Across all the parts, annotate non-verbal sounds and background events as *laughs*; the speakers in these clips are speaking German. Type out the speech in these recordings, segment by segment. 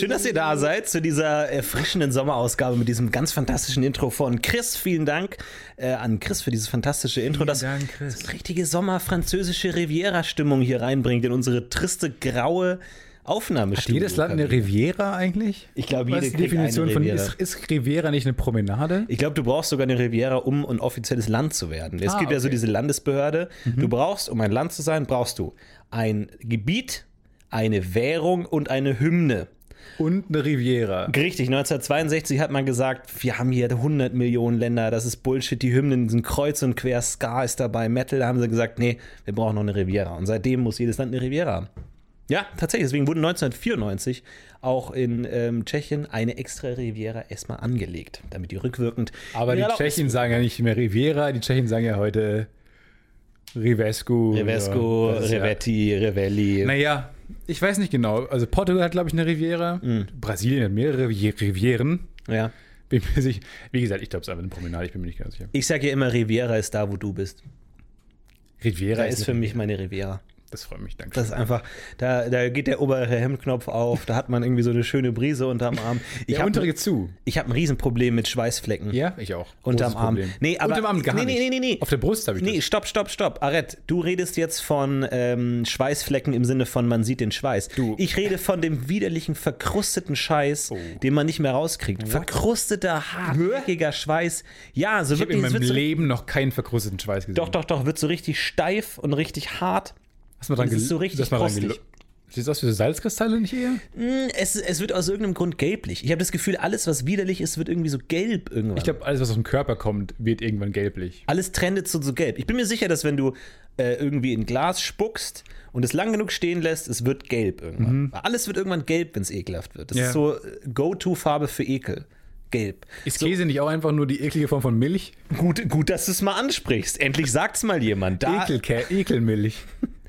Schön, dass ihr da seid zu dieser erfrischenden Sommerausgabe mit diesem ganz fantastischen Intro von Chris. Vielen Dank äh, an Chris für dieses fantastische Intro, das, Dank, das richtige Sommer-französische Riviera-Stimmung hier reinbringt in unsere triste, graue Aufnahmestudio. Jedes Land eine Riviera eigentlich? Ich glaube, Was jede ist die Definition von Riviera. ist, ist Riviera nicht eine Promenade? Ich glaube, du brauchst sogar eine Riviera, um ein offizielles Land zu werden. Es Ah, gibt ja so okay. Mhm. diese Landesbehörde. Du brauchst, um ein Land zu sein, brauchst du ein Gebiet, eine Währung und eine Hymne. Und eine Riviera. Richtig, 1962 hat man gesagt, wir haben hier 100 Millionen Länder, das ist Bullshit, die Hymnen sind kreuz und quer, Ska ist dabei, Metal, da haben sie gesagt, nee, wir brauchen noch eine Riviera. Und seitdem muss jedes Land eine Riviera haben. Ja, tatsächlich, deswegen wurde 1994 auch in ähm, Tschechien eine extra Riviera erstmal angelegt, damit die rückwirkend. Aber die Tschechen sagen ja nicht mehr Riviera, die Tschechen sagen ja heute Rivescu. Ist ja- Revetti, Revelli. Naja, ich weiß nicht genau. Also Portugal hat, glaube ich, eine Riviera. Mhm. Brasilien hat mehrere Rivi- Rivieren. Ja. Bin mir sicher. Wie gesagt, ich glaube, es ist einfach eine Promenade. Ich bin mir nicht ganz sicher. Ich sage ja immer, Riviera ist da, wo du bist. Riviera Da ist für mich meine Riviera. Das freut mich, danke. Das ist einfach, da, da geht der obere Hemdknopf auf, da hat man irgendwie so eine schöne Brise unterm Arm. Ich Der habe untere geht zu. ich hab ein Riesenproblem mit Schweißflecken. Ja, ich auch. Unterm Arm. Problem. Nee, aber- Unterm Arm gar nee, nee, nee, nee. Auf der Brust habe ich Nee, das. stopp, stopp, stopp. Arett, du redest jetzt von ähm, Schweißflecken im Sinne von man sieht den Schweiß. Du. Ich rede von dem widerlichen, verkrusteten Scheiß, Oh. den man nicht mehr rauskriegt. Verkrusteter, hartnäckiger Schweiß. Ja, so Ich habe wirklich. in es meinem wird so, Leben noch keinen verkrusteten Schweiß gesehen. doch, doch, doch, wird so richtig steif und richtig hart. Mal dran Das ist so richtig du mal dran Sieht aus wie so Salzkristalle nicht eher? Mm, Es, es wird aus irgendeinem Grund gelblich. Ich habe das Gefühl, alles, was widerlich ist, wird irgendwie so gelb irgendwann. Ich glaube, alles, was aus dem Körper kommt, wird irgendwann gelblich. alles trendet zu so gelb. Ich bin mir sicher, dass wenn du äh, irgendwie in Glas spuckst und es lang genug stehen lässt, es wird gelb irgendwann. Alles wird irgendwann gelb, wenn es ekelhaft wird. Das Ja. ist so äh, Go-To-Farbe für Ekel. Gelb. Ist Käse nicht auch einfach nur die eklige Form von Milch? Gut, gut, dass du es mal ansprichst. Endlich sagt's mal jemand. Da, Ekelkä Ekelmilch. *laughs*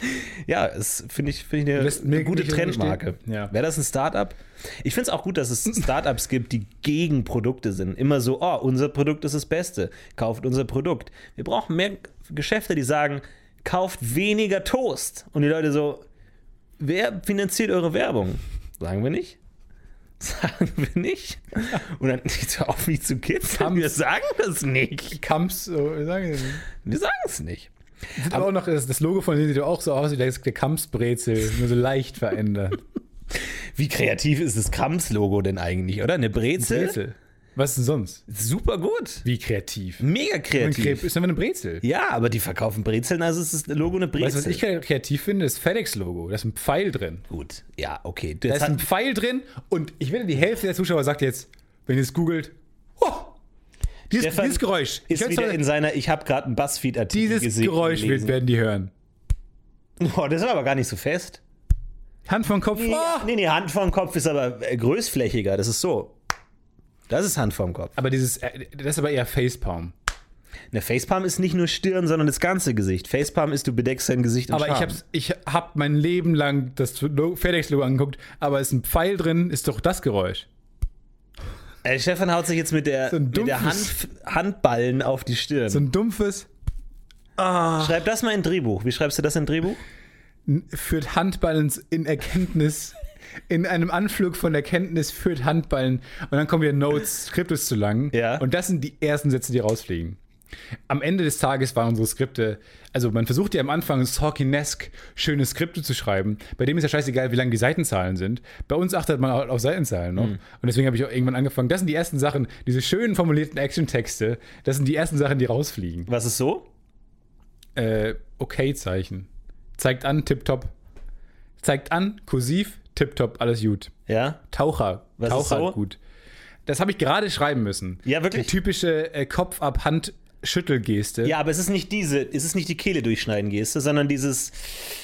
Ja, das finde ich, find ich eine, eine gute Trendmarke. Ja. Wäre das ein Startup? Ich finde es auch gut, dass es Startups gibt, die gegen Produkte sind. Immer so, oh, unser Produkt ist das Beste. Kauft unser Produkt. Wir brauchen mehr Geschäfte, die sagen, kauft weniger Toast. Und die Leute so, wer finanziert eure Werbung? Sagen wir nicht. *laughs* Sagen wir nicht. Und dann nicht so auf mich zu kitzeln. Wir sagen das nicht. Kamps, so, wie sagen die denn? Wir sagen es nicht. Sieht aber auch noch, das, das Logo von denen sieht auch so aus wie das- der Kampsbrezel, nur so leicht verändert. Wie kreativ ist das Krams-Logo denn eigentlich, oder? Eine Brezel? Brezel. Was denn sonst? Super gut. Wie kreativ. Mega kreativ. Crepe ist einfach eine Brezel. Ja, aber die verkaufen Brezeln, also ist das Logo eine Brezel. Weißt du, was ich kreativ finde? Das FedEx-Logo. Da ist ein Pfeil drin. Gut, ja, okay. Da Das ist ein Pfeil drin und ich wette, die Hälfte der Zuschauer sagt jetzt, wenn ihr es googelt, oh, dieses, Stefan dieses Geräusch. Ich ist wieder doch- in seiner, ich habe gerade einen Buzzfeed-Artikel dieses gesehen. Geräusch wird, gelesen. werden die hören. Oh, das ist aber gar nicht so fest. Hand vom Kopf. Nee, Oh. nee, nee, Hand vorm Kopf ist aber äh, größflächiger. Das ist so. Das ist Hand vorm Kopf. Aber dieses, äh, das ist aber eher Facepalm. Eine Facepalm ist nicht nur Stirn, sondern das ganze Gesicht. Facepalm ist, du bedeckst dein Gesicht in Aber ich habe ich hab mein Leben lang das Lo- FedEx-Logo angeguckt, aber ist ein Pfeil drin, ist doch das Geräusch. Äh, Stefan haut sich jetzt mit der, So mit der Hand, Handballen auf die Stirn. So ein dumpfes, Schreib das mal in Drehbuch. Wie schreibst du das in Drehbuch? führt Handballen in Erkenntnis, in einem Anflug von Erkenntnis führt Handballen und dann kommen wieder Notes, Skript ist zu lang. Ja. Und das sind die ersten Sätze, die rausfliegen. Am Ende des Tages waren unsere Skripte, also man versucht ja am Anfang Sorkinesk schöne Skripte zu schreiben. Bei dem ist ja scheißegal, wie lang die Seitenzahlen sind. Bei uns achtet man auf Seitenzahlen noch. Und deswegen habe ich auch irgendwann angefangen. Das sind die ersten Sachen, diese schön formulierten Action-Texte, das sind die ersten Sachen, die rausfliegen. Was ist so? Äh, Okay-Zeichen. Zeigt an, tipptopp. Zeigt an, kursiv, tipptopp, alles gut. Ja? Taucher, Was Taucher, so? gut. Das habe ich gerade schreiben müssen. Ja, wirklich? Die typische äh, Kopf-ab-Hand-Schüttelgeste. Ja, aber es ist nicht diese, es ist nicht die Kehle durchschneiden Geste, sondern dieses.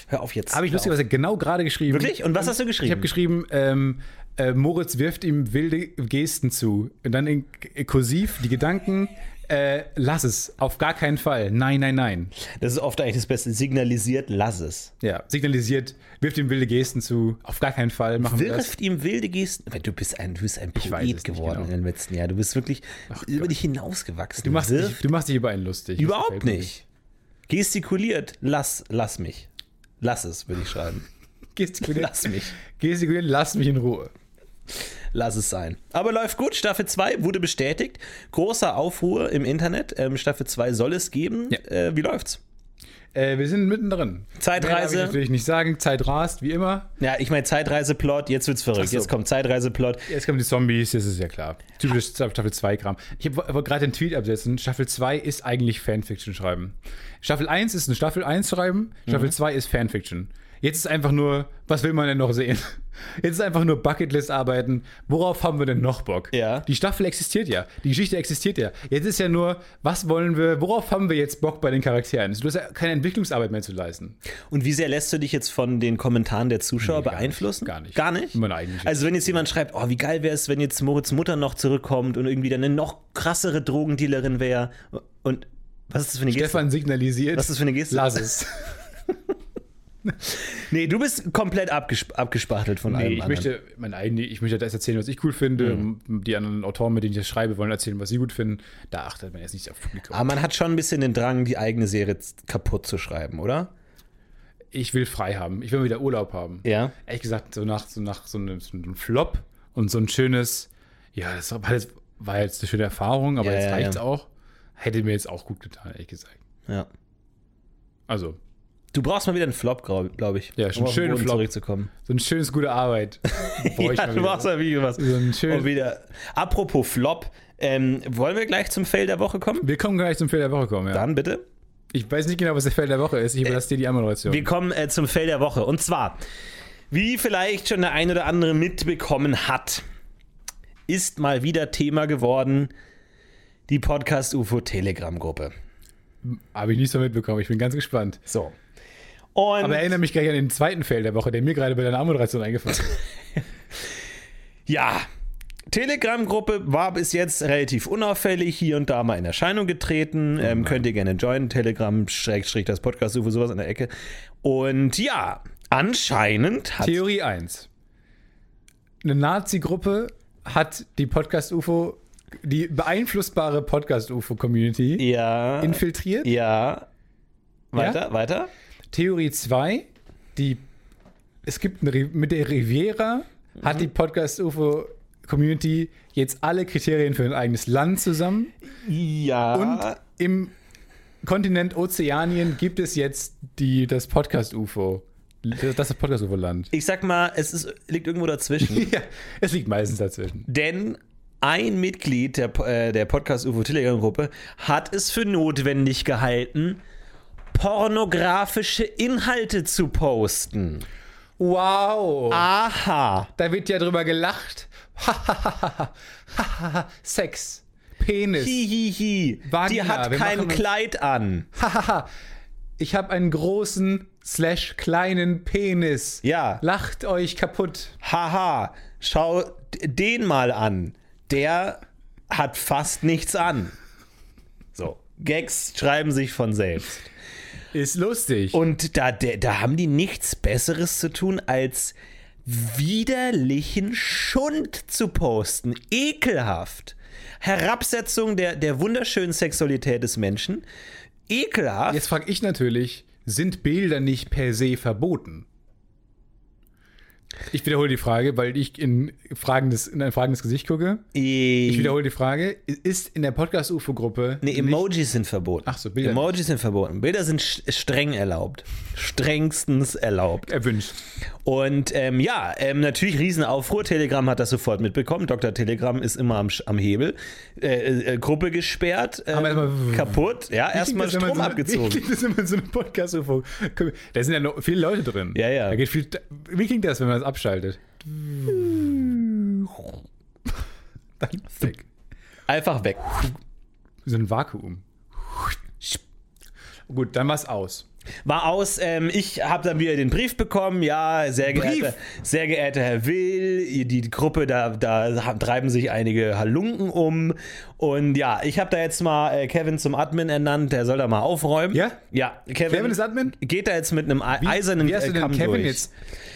Hör auf jetzt. Habe ich hör auf. lustigerweise genau gerade geschrieben. Wirklich? Und was hast du geschrieben? Ich habe geschrieben, ähm, äh, Moritz wirft ihm wilde Gesten zu. Und dann in kursiv die Gedanken, äh, lass es, auf gar keinen Fall. Nein, nein, nein. Das ist oft eigentlich das Beste. Signalisiert, lass es. Ja, signalisiert, wirft ihm wilde Gesten zu. Auf gar keinen Fall machen wir das. Wirft ihm wilde Gesten. Aber Du bist ein, du bist ein Poet geworden genau. in den letzten Jahren. Du bist wirklich über dich hinausgewachsen. Du machst, Wirft dich, du machst dich über einen lustig. Überhaupt nicht. Gestikuliert, lass, lass mich. Lass es, würde ich schreiben. *laughs* Gestikulieren, Lass mich. gestikulieren, lass mich in Ruhe. Lass es sein. Aber läuft gut. Staffel 2 wurde bestätigt. Großer Aufruhr im Internet. Ähm, Staffel 2 soll es geben. Ja. Äh, wie läuft's? Äh, wir sind mittendrin. Zeitreise. Mehr ich natürlich nicht sagen. Zeit rast, wie immer. Ja, ich meine Zeitreiseplot. Jetzt wird's verrückt. So. Jetzt kommt Zeitreiseplot. Jetzt kommen die Zombies, das ist ja klar. Typisches Staffel 2-Kram. Ich wollte gerade den Tweet absetzen. Staffel 2 ist eigentlich Fanfiction schreiben. Staffel 1 ist eine Staffel 1 schreiben, Staffel 2 ist Fanfiction. Jetzt ist einfach nur, was will man denn noch sehen? Jetzt ist einfach nur Bucketlist arbeiten. Worauf haben wir denn noch Bock? Ja. Die Staffel existiert ja. Die Geschichte existiert ja. Jetzt ist ja nur, was wollen wir, worauf haben wir jetzt Bock bei den Charakteren? Du hast ja keine Entwicklungsarbeit mehr zu leisten. Und wie sehr lässt du dich jetzt von den Kommentaren der Zuschauer Nee, gar beeinflussen? nicht, gar nicht. Gar nicht? Meine eigene. Also wenn jetzt jemand schreibt, oh, wie geil wäre es, wenn jetzt Moritz Mutter noch zurückkommt und irgendwie dann eine noch krassere Drogendealerin wäre. Und was ist das für eine Geste? Stefan signalisiert. Was ist das für eine Geste? Lass es. *laughs* *laughs* Nee, du bist komplett abgesp abgespachtelt von allem Nee, ich anderen. möchte, meine eigene, ich möchte das erzählen, was ich cool finde. Mhm. Die anderen Autoren, mit denen ich das schreibe, wollen erzählen, was sie gut finden. Da achtet man jetzt nicht auf Publikum. Aber man hat schon ein bisschen den Drang, die eigene Serie kaputt zu schreiben, oder? Ich will frei haben. Ich will wieder Urlaub haben. Ja. Ehrlich gesagt, so nach so, nach so, einem, so einem Flop und so ein schönes, ja, das war jetzt, war jetzt eine schöne Erfahrung, aber Ja, jetzt ja, reicht's ja. auch. Hätte mir jetzt auch gut getan, ehrlich gesagt. Ja. Also, Du brauchst mal wieder einen Flop, glaube glaub ich. Ja, schon um schönen Flop. zurückzukommen. so ein schönes, gute Arbeit. *laughs* Ja, du wieder. brauchst mal wieder was. So ein schön- Und wieder. Apropos Flop, ähm, wollen wir gleich zum Fail der Woche kommen? Wir kommen gleich zum Fail der Woche kommen, ja. Dann bitte. Ich weiß nicht genau, was der Fail der Woche ist. Ich überlasse dir die Anmoderation. Wir kommen äh, zum Fail der Woche. Und zwar, wie vielleicht schon der ein oder andere mitbekommen hat, ist mal wieder Thema geworden die Podcast UFO Telegram Gruppe. Habe ich nicht so mitbekommen. Ich bin ganz gespannt. So. Und Aber erinnere mich gleich an den zweiten Fail der Woche, der mir gerade bei deiner Anmoderation eingefallen ist. *laughs* ja, Telegram-Gruppe war bis jetzt relativ unauffällig, hier und da mal in Erscheinung getreten. Ähm, könnt ihr gerne joinen. Telegram, Schrägstrich, das Podcast UFO, sowas in der Ecke. Und ja, anscheinend hat. Theorie 1. Eine Nazi-Gruppe hat die Podcast-UFO, die beeinflussbare Podcast-UFO-Community ja. infiltriert. Ja. Weiter, weiter. Theorie 2, die es gibt eine, mit der Riviera hat die Podcast-UFO-Community jetzt alle Kriterien für ein eigenes Land zusammen. Ja. Und im Kontinent Ozeanien gibt es jetzt die, das Podcast-UFO. Das ist Podcast-UFO-Land. ich sag mal, es ist, liegt irgendwo dazwischen. *laughs* Ja, es liegt meistens dazwischen. Denn ein Mitglied der, äh, der Podcast UFO Telegram Gruppe hat es für notwendig gehalten, pornografische Inhalte zu posten. Wow. Aha. Da wird ja drüber gelacht. *laughs* Sex. Penis. Hihihi. Vagina, Die hat wir kein Kleid an. *laughs* ich habe einen großen slash kleinen Penis. Ja. Lacht euch kaputt. Haha. Schau den mal an. Der hat fast nichts an. So. Gags schreiben sich von selbst. Ist lustig. Und da, da, haben die nichts Besseres zu tun, als widerlichen Schund zu posten. Ekelhaft. Herabsetzung der, der wunderschönen Sexualität des Menschen. Ekelhaft. Jetzt frage ich natürlich, sind Bilder nicht per se verboten? Ich wiederhole die Frage, weil ich in, fragendes, in ein fragendes Gesicht gucke. Ich ich wiederhole die Frage, ist in der Podcast-UFO-Gruppe Nee, Emojis sind verboten. Ach so, Bilder Emojis sind verboten. Bilder sind streng erlaubt. Strengstens erlaubt. erwünscht? Und ähm, ja, ähm, natürlich Riesenaufruhr. Telegram hat das sofort mitbekommen. Dr. Telegram ist immer am, am Hebel. Äh, äh, Gruppe gesperrt, äh, erstmal- kaputt. Ja, erstmal Wie Strom so, Wie abgezogen. klingt das, man so eine Podcast-UFO... Da sind ja noch viele Leute drin. Ja, ja. Da geht viel, wie klingt das, wenn man das abschaltet? Dann weg. Einfach weg. So ein Vakuum. Gut, dann war's aus. War aus, ähm, ich habe dann wieder den Brief bekommen, ja, sehr geehrter, sehr geehrter Herr Will, die, Gruppe, da, da treiben sich einige Halunken um und ja, ich habe da jetzt mal äh, Kevin zum Admin ernannt, der soll da mal aufräumen. Ja? Ja, Kevin, Kevin ist Admin? geht da jetzt mit einem ei- eisernen Wie hast du äh, denn Kamm Kevin durch. jetzt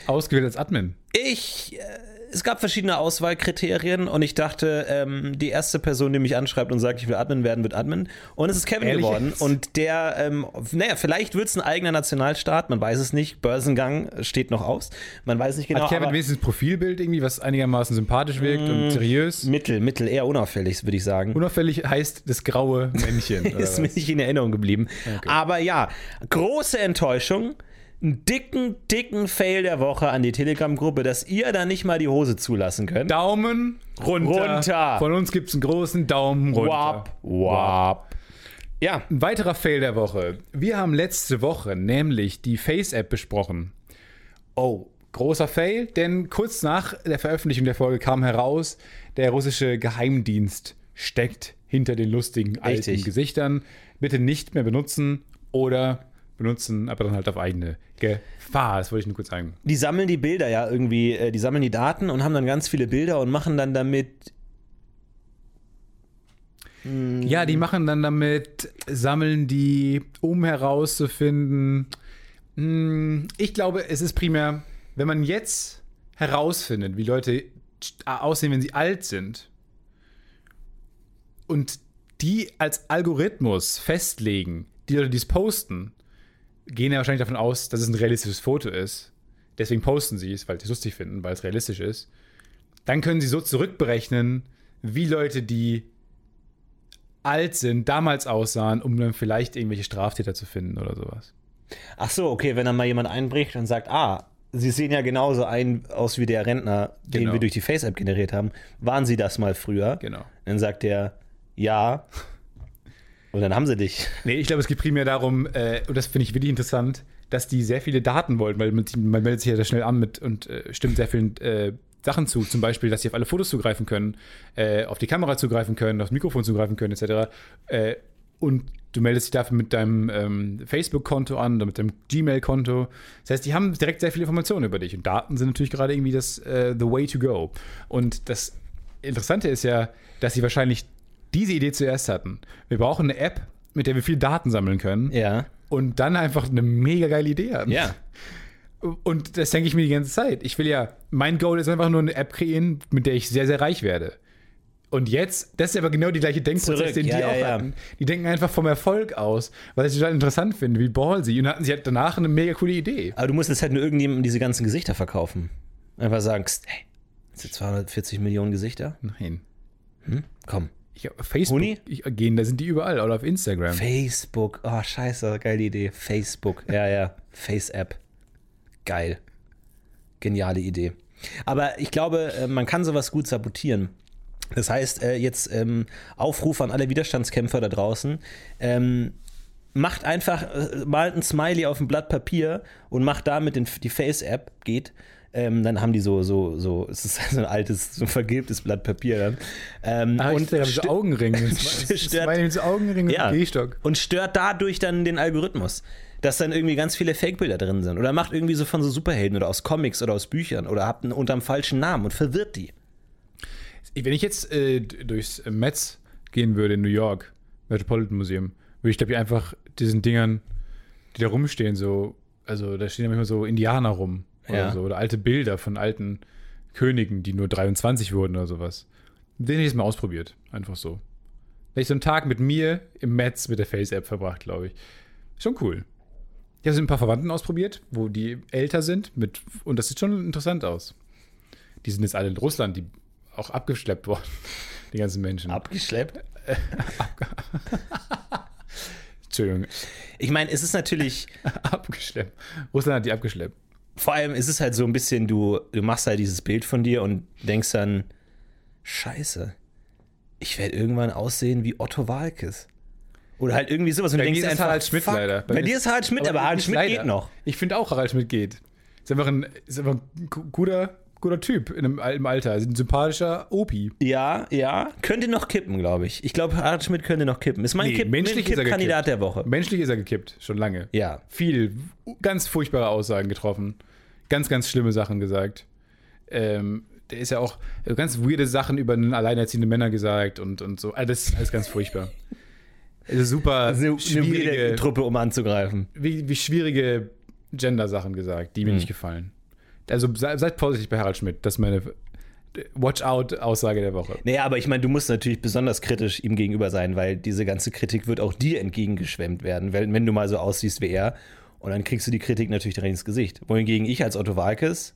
ausgewählt als Admin? Ich, äh, es gab verschiedene Auswahlkriterien und ich dachte, ähm, die erste Person, die mich anschreibt und sagt, ich will Admin werden, wird Admin. Und es ist Kevin Ehrlich geworden. jetzt? Und der, ähm, naja, vielleicht wird es ein eigener Nationalstaat, man weiß es nicht. Börsengang steht noch aus. Man weiß nicht genau. Hat Kevin wenigstens Profilbild irgendwie, was einigermaßen sympathisch wirkt und seriös? mittel, mittel, eher unauffällig, würde ich sagen. Unauffällig heißt das graue Männchen. *laughs* ist mir nicht in Erinnerung geblieben. Aber ja, große Enttäuschung. Einen dicken, dicken Fail der Woche an die Telegram-Gruppe, dass ihr da nicht mal die Hose zulassen könnt. Daumen runter. Runter. Von uns gibt es einen großen Daumen runter. Wap, wap. Ja, Ein weiterer Fail der Woche. Wir haben letzte Woche nämlich die Face-App besprochen. Oh, großer Fail, denn kurz nach der Veröffentlichung der Folge kam heraus, der russische Geheimdienst steckt hinter den lustigen alten Richtig. Gesichtern. Bitte nicht mehr benutzen oder benutzen, aber dann halt auf eigene Gefahr. Das wollte ich nur kurz sagen. die sammeln die Bilder ja irgendwie, äh, die sammeln die Daten und haben dann ganz viele Bilder und machen dann damit. Ja, die machen dann damit, sammeln die, um herauszufinden. Hm, Ich glaube, es ist primär, wenn man jetzt herausfindet, wie Leute aussehen, wenn sie alt sind, und die als Algorithmus festlegen, die Leute, die es posten, gehen ja wahrscheinlich davon aus, dass es ein realistisches Foto ist. Deswegen posten sie es, weil sie es lustig finden, weil es realistisch ist. Dann können sie so zurückberechnen, wie Leute, die alt sind, damals aussahen, um dann vielleicht irgendwelche Straftäter zu finden oder sowas. Ach so, okay, wenn dann mal jemand einbricht und sagt, ah, sie sehen ja genauso ein, aus wie der Rentner, den Genau. wir durch die Face-App generiert haben. Waren sie das mal früher? Genau. Dann sagt er, ja. Und dann haben sie dich. Nee, ich glaube, es geht primär darum, äh, und das finde ich wirklich interessant, dass die sehr viele Daten wollten, weil man, man meldet sich ja sehr schnell an mit und äh, stimmt sehr vielen äh, Sachen zu. Zum Beispiel, dass sie auf alle Fotos zugreifen können, äh, auf die Kamera zugreifen können, aufs Mikrofon zugreifen können, etc. Äh, und du meldest dich dafür mit deinem ähm, Facebook-Konto an oder mit deinem Gmail-Konto. Das heißt, die haben direkt sehr viele Informationen über dich. Und Daten sind natürlich gerade irgendwie das äh, the way to go. Und das Interessante ist ja, dass sie wahrscheinlich diese Idee zuerst hatten. Wir brauchen eine App, mit der wir viel Daten sammeln können Ja. und dann einfach eine mega geile Idee hatten. Ja. Und das denke ich mir die ganze Zeit. Ich will ja, mein Goal ist einfach nur eine App kreieren, mit der ich sehr, sehr reich werde. Und jetzt, das ist aber genau die gleiche Denkprozess, Zurück, den ja, die ja, auch ja. hatten. Die denken einfach vom Erfolg aus, weil ich total interessant finde, wie ballsy. Und hatten sie halt danach eine mega coole Idee. Aber du musst jetzt halt nur irgendjemandem diese ganzen Gesichter verkaufen. Einfach sagen, "Kst, hey, sind 240 Millionen Gesichter? Nein. Komm. Ich, Facebook Huni? ich, gehen, da sind die überall. Oder auf Instagram. Facebook. Oh, scheiße, geile Idee. Facebook. Ja, ja. Face-App. Geil. Geniale Idee. Aber ich glaube, äh, man kann sowas gut sabotieren. Das heißt, äh, jetzt ähm, Aufruf an alle Widerstandskämpfer da draußen. Ähm, macht einfach, äh, malt ein Smiley auf ein Blatt Papier und macht damit die Face-App, geht. Ähm, dann haben die so, so, so, *laughs* es ist so ein altes, so ein vergilbtes Blatt Papier dann. Ähm, Ah, und ich so Augenringe. *laughs* Das stört- meine so Augenringen ja. und Gehstock. Und stört dadurch dann den Algorithmus. Dass dann irgendwie ganz viele Fake-Bilder drin sind. Oder macht irgendwie so von so Superhelden oder aus Comics oder aus Büchern oder habt einen unterm falschen Namen und verwirrt die. Wenn ich jetzt äh, durchs Metz gehen würde in New York, Metropolitan Museum, würde ich glaube ich einfach diesen Dingern, die da rumstehen, so, also da stehen ja manchmal so Indianer rum oder Ja. so, oder alte Bilder von alten Königen, die nur 23 wurden oder sowas. Den hätte ich jetzt mal ausprobiert, einfach so. Hätte ich so einen Tag mit mir im Metz mit der Face-App verbracht, glaube ich. Schon cool. Ich habe es mit ein paar Verwandten ausprobiert, wo die älter sind, mit, und das sieht schon interessant aus. Die sind jetzt alle in Russland, die auch abgeschleppt worden, *laughs* die ganzen Menschen. Abgeschleppt? *laughs* Entschuldigung, Ich meine, es ist natürlich, *laughs* abgeschleppt. Russland hat die abgeschleppt. Vor allem ist es halt so ein bisschen, du, du machst halt dieses Bild von dir und denkst dann, scheiße, ich werde irgendwann aussehen wie Otto Walkes. Oder halt irgendwie sowas. Und du Bei denkst mir ist einfach, Harald Schmidt fuck. leider. Bei, dir ist Harald Schmidt, aber, Harald nicht Schmidt leider. geht noch. Ich finde auch, Harald Schmidt geht. Ist einfach ein, ist einfach ein gu- guter, guter Typ in einem, im Alter. Ist ein sympathischer Opi. Ja, ja. Könnte noch kippen, glaube ich. Ich glaube, Harald Schmidt könnte noch kippen. Ist mein Nee, Kipp, menschlich ist er Kipp-Kandidat der Woche. Menschlich ist er gekippt, schon lange. Ja. Viel, ganz furchtbare Aussagen getroffen. Ganz, ganz schlimme Sachen gesagt. Ähm, der ist ja auch ganz weirde Sachen über alleinerziehende Männer gesagt und, und so. Alles, alles ganz furchtbar. Also super *laughs* eine schwierige, Truppe, um anzugreifen. wie, wie schwierige Gender-Sachen gesagt, die mir Hm. nicht gefallen. Also sei- seid vorsichtig bei Harald Schmidt. Das ist meine Watch-out-Aussage der Woche. Naja, aber ich meine, du musst natürlich besonders kritisch ihm gegenüber sein, weil diese ganze Kritik wird auch dir entgegengeschwemmt werden, wenn, wenn du mal so aussiehst wie er. Und dann kriegst du die Kritik natürlich direkt ins Gesicht. Wohingegen ich als Otto Walkes.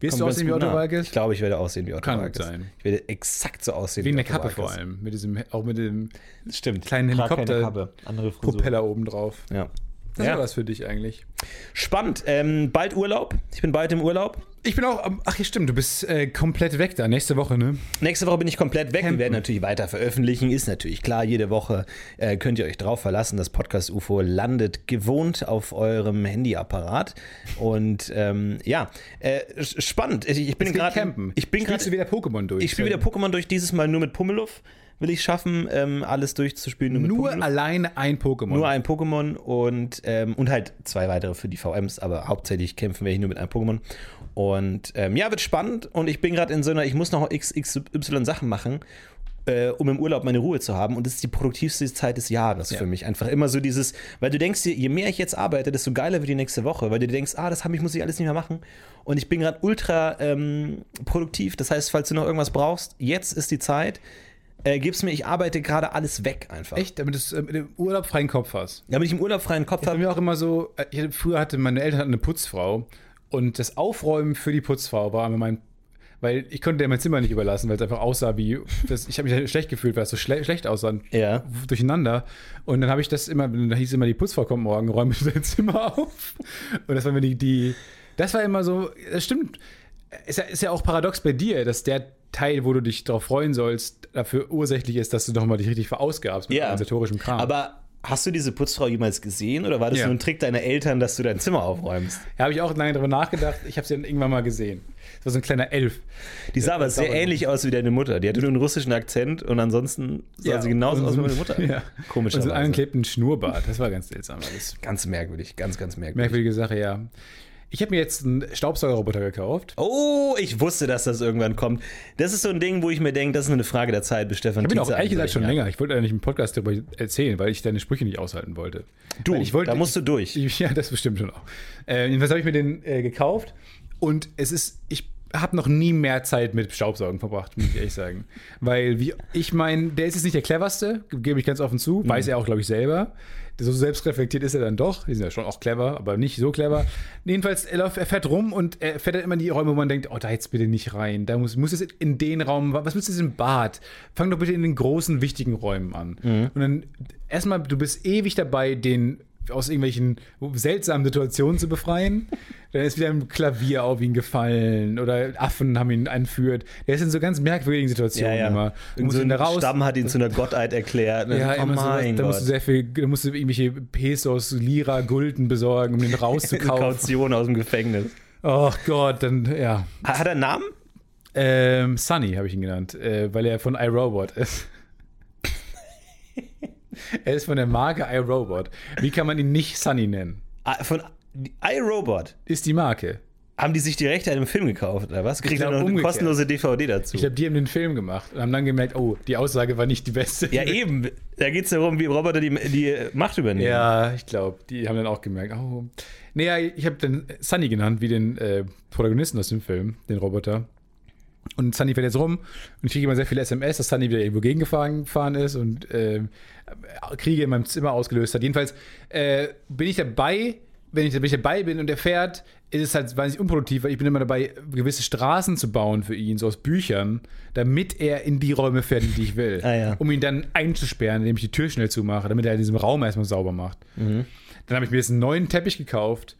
Wirst du aussehen wie Otto nah. Walkes? Ich glaube, ich werde aussehen wie Otto Kann Walkes. sein. Ich werde exakt so aussehen wie der Otto Kappe vor Walkes. allem. Mit diesem, auch mit dem Stimmt. kleinen Helikopter- Kappe. Andere Frisur. Propeller oben drauf. Ja. Das Ja. war was für dich eigentlich. Spannend. Ähm, bald Urlaub. Ich bin bald im Urlaub. Ich bin auch, ach ja stimmt, du bist äh, komplett weg da, nächste Woche, ne? Nächste Woche bin ich komplett weg. Campen. Wir werden natürlich weiter veröffentlichen. Ist natürlich klar, jede Woche äh, könnt ihr euch drauf verlassen. Das Podcast UFO landet gewohnt auf eurem Handyapparat. Und ähm, ja, äh, spannend. Ich, ich bin gerade. Ich bin gerade. wieder Pokémon durch? Ich spiele wieder Pokémon durch, dieses Mal nur mit Pummeluff. Will ich schaffen, ähm, alles durchzuspielen. Nur, mit Nur alleine ein Pokémon. Nur ein Pokémon und, ähm, und halt zwei weitere für die VMs, aber hauptsächlich kämpfen wir hier nur mit einem Pokémon. Und ähm, ja, wird spannend und ich bin gerade in so einer, ich muss noch XY Sachen machen, äh, um im Urlaub meine Ruhe zu haben. Und das ist die produktivste Zeit des Jahres Ja. für mich. Einfach immer so dieses, weil du denkst je mehr ich jetzt arbeite, desto geiler wird die nächste Woche, weil du dir denkst, ah, das hab ich, muss ich alles nicht mehr machen. Und ich bin gerade ultra ähm, produktiv. Das heißt, falls du noch irgendwas brauchst, jetzt ist die Zeit. Äh, gib's mir, ich arbeite gerade alles weg einfach. Echt, damit du es äh, mit dem Urlaub freien Kopf hast. Damit ich im Urlaub freien Kopf habe. mir auch immer so, äh, ich hatte, früher hatte meine Eltern hatten eine Putzfrau und das Aufräumen für die Putzfrau war immer mein, weil ich konnte der mein Zimmer nicht überlassen, weil es einfach aussah wie, das, ich habe mich halt schlecht gefühlt, weil es so schle schlecht aussah, Ja. durcheinander. Und dann habe ich das immer, da hieß immer, die Putzfrau kommt morgen, räume ich *laughs* dein Zimmer auf. Und das war mir die, die, das war immer so, das stimmt. Ist ja, ist ja auch paradox bei dir, dass der Teil, wo du dich darauf freuen sollst, dafür ursächlich ist, dass du doch mal dich richtig verausgabst mit Ja. organisatorischem Kram. Aber hast du diese Putzfrau jemals gesehen oder war das Ja. nur ein Trick deiner Eltern, dass du dein Zimmer aufräumst? Da habe ich auch lange drüber nachgedacht. Ich habe sie dann irgendwann mal gesehen. Das war so ein kleiner Elf. Die sah aber sehr ähnlich aus wie deine Mutter. Die hatte nur einen russischen Akzent und ansonsten sah sie genauso aus wie meine Mutter. *laughs* Ja. Komisch. Und so einen angeklebten Schnurrbart. Das war ganz seltsam alles. Ganz merkwürdig, ganz, ganz merkwürdig. Merkwürdige Sache, ja. Ich habe mir jetzt einen Staubsaugerroboter gekauft. Oh, ich wusste, dass das irgendwann kommt. Das ist so ein Ding, wo ich mir denke, das ist eine Frage der Zeit, bis Stefan Ich bin auch ehrlich gesagt schon länger. Ich wollte eigentlich im Podcast darüber erzählen, weil ich deine Sprüche nicht aushalten wollte. Du, Weil ich wollte, da musst du durch. Ich, ja, das bestimmt schon auch. Äh, jedenfalls habe ich mir den äh, gekauft und es ist, ich habe noch nie mehr Zeit mit Staubsaugen verbracht, muss ich ehrlich sagen. Weil, wie, ich meine, der ist jetzt nicht der cleverste, gebe ich ganz offen zu, Mhm. weiß er auch, glaube ich, selber. So selbstreflektiert ist er dann doch. Die sind ja schon auch clever, aber nicht so clever. Jedenfalls, er, läuft, er fährt rum und er fährt dann immer in die Räume, wo man denkt, oh, da jetzt bitte nicht rein. Da muss, muss es in den Raum, was du jetzt im Bad? Fang doch bitte in den großen, wichtigen Räumen an. Mhm. Und dann erstmal, du bist ewig dabei, den aus irgendwelchen seltsamen Situationen zu befreien. Dann ist wieder ein Klavier auf ihn gefallen oder Affen haben ihn entführt. Der ist in so ganz merkwürdigen Situationen ja, ja. immer. Musst so ihn ein raus. Stamm hat ihn zu einer Gottheit erklärt. Ja, oh mein da musst du sehr viel, da musst du irgendwelche Pesos, Lira, Gulden besorgen, um den Eine *laughs* rauszukaufen. Kaution aus dem Gefängnis. oh Gott, dann, ja. Hat er einen Namen? Ähm, Sunny habe ich ihn genannt, äh, weil er von iRobot ist. *laughs* er ist von der Marke iRobot. Wie kann man ihn nicht Sunny nennen? Ah, Von iRobot. Ist die Marke. Haben die sich die Rechte an dem Film gekauft, oder was? Kriegt glaub, noch eine kostenlose DVD dazu? Ich glaube, die haben den Film gemacht und haben dann gemerkt, oh, die Aussage war nicht die beste. ja, eben. Da geht es darum, wie Roboter die, die Macht übernehmen. Ja, ich glaube, die haben dann auch gemerkt, oh. Naja, ich habe dann Sunny genannt, wie den äh, Protagonisten aus dem Film, den Roboter. Und Sunny fährt jetzt rum und ich kriege immer sehr viele SMS, dass Sunny wieder irgendwo gegengefahren gefahren ist und äh, Kriege in meinem Zimmer ausgelöst hat. Jedenfalls äh, bin ich dabei, wenn ich, wenn ich dabei bin und er fährt, ist es halt wahnsinnig unproduktiv, weil ich bin immer dabei, gewisse Straßen zu bauen für ihn, so aus Büchern, damit er in die Räume fährt, die ich will. *laughs* Ah, ja. Um ihn dann einzusperren, indem ich die Tür schnell zumache, damit er in diesem Raum erstmal sauber macht. Dann habe ich mir jetzt einen neuen Teppich gekauft,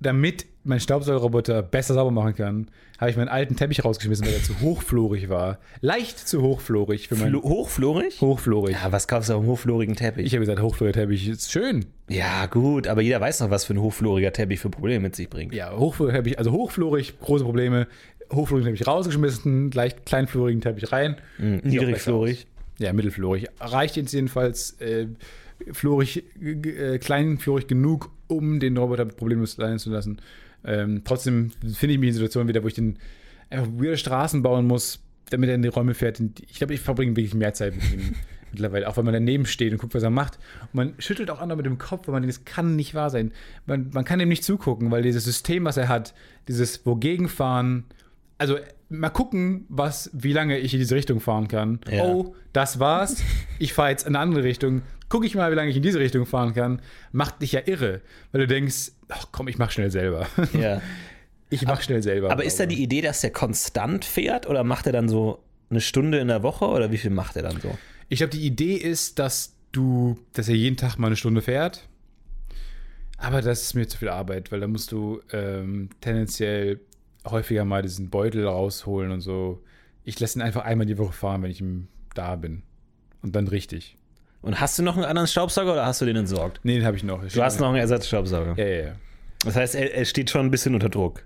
damit mein Staubsaugerroboter besser sauber machen kann, habe ich meinen alten Teppich rausgeschmissen, weil er zu hochflorig war. Leicht zu hochflorig für meinen Flo hochflorig? hochflorig. Ja, was kaufst du auf einem hochflorigen Teppich? Ich habe gesagt, hochfloriger Teppich ist schön. ja, gut, aber jeder weiß noch, was für ein hochfloriger Teppich für Probleme mit sich bringt. Ja, hochfloriger Teppich, also hochflorig, große Probleme. Hochflorigen Teppich rausgeschmissen, leicht kleinflorigen Teppich rein. Auch Niedrigflorig. Ja, mittelflorig. Reicht jetzt jedenfalls äh, florig, äh, kleinflorig genug, um den Roboter problemlos sein zu lassen. Ähm, trotzdem finde ich mich in Situationen wieder, wo ich den einfach weirde Straßen bauen muss, damit er in die Räume fährt. Und Ich glaube, ich verbringe wirklich mehr Zeit mit ihm *laughs* mittlerweile, auch wenn man daneben steht und guckt, was er macht. Und man schüttelt auch andere mit dem Kopf, weil man denkt, das kann nicht wahr sein. Man, man kann ihm nicht zugucken, weil dieses System, was er hat, dieses Wogegen fahren, Also mal gucken, was, wie lange ich in diese Richtung fahren kann. Ja. Oh, das war's. Ich fahre jetzt in eine andere Richtung. Guck ich mal, wie lange ich in diese Richtung fahren kann. Macht dich ja irre, weil du denkst, ach komm, ich mach schnell selber. *laughs* Ja. Ich mach schnell selber. Aber ist da die Idee, dass der konstant fährt oder macht er dann so eine Stunde in der Woche oder wie viel macht er dann so? Ich glaube, die Idee ist, dass du, dass er jeden Tag mal eine Stunde fährt. Aber das ist mir zu viel Arbeit, weil da musst du ähm, tendenziell häufiger mal diesen Beutel rausholen und so. Ich lasse ihn einfach einmal die Woche fahren, wenn ich ihm da bin. Und dann richtig. Und hast du noch einen anderen Staubsauger oder hast du den entsorgt? Nee, den habe ich noch. Du hast noch einen Ersatzstaubsauger. Ja, ja, ja. Das heißt, er, er steht schon ein bisschen unter Druck.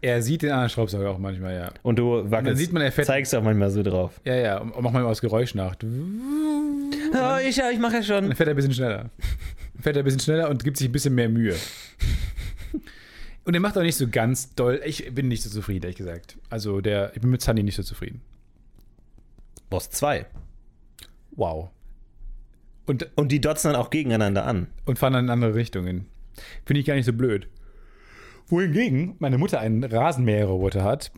Er sieht den anderen Staubsauger auch manchmal, ja. Und du wackelst, dann sieht man, er fährt- zeigst auch manchmal so drauf. Ja, ja. Und mach mal das Geräusch nach. Oh, ich, ja, ich mache ja schon. Dann fährt er ein bisschen schneller. Fährt er ein bisschen schneller und gibt sich ein bisschen mehr Mühe. Und er macht auch nicht so ganz doll. Ich bin nicht so zufrieden, ehrlich gesagt. Also der, ich bin mit Sunny nicht so zufrieden. Boss 2. Wow. Und, Und die dotzen dann auch gegeneinander an. und fahren dann in andere Richtungen. Finde ich gar nicht so blöd. Wohingegen meine Mutter einen Rasenmäherroboter hat,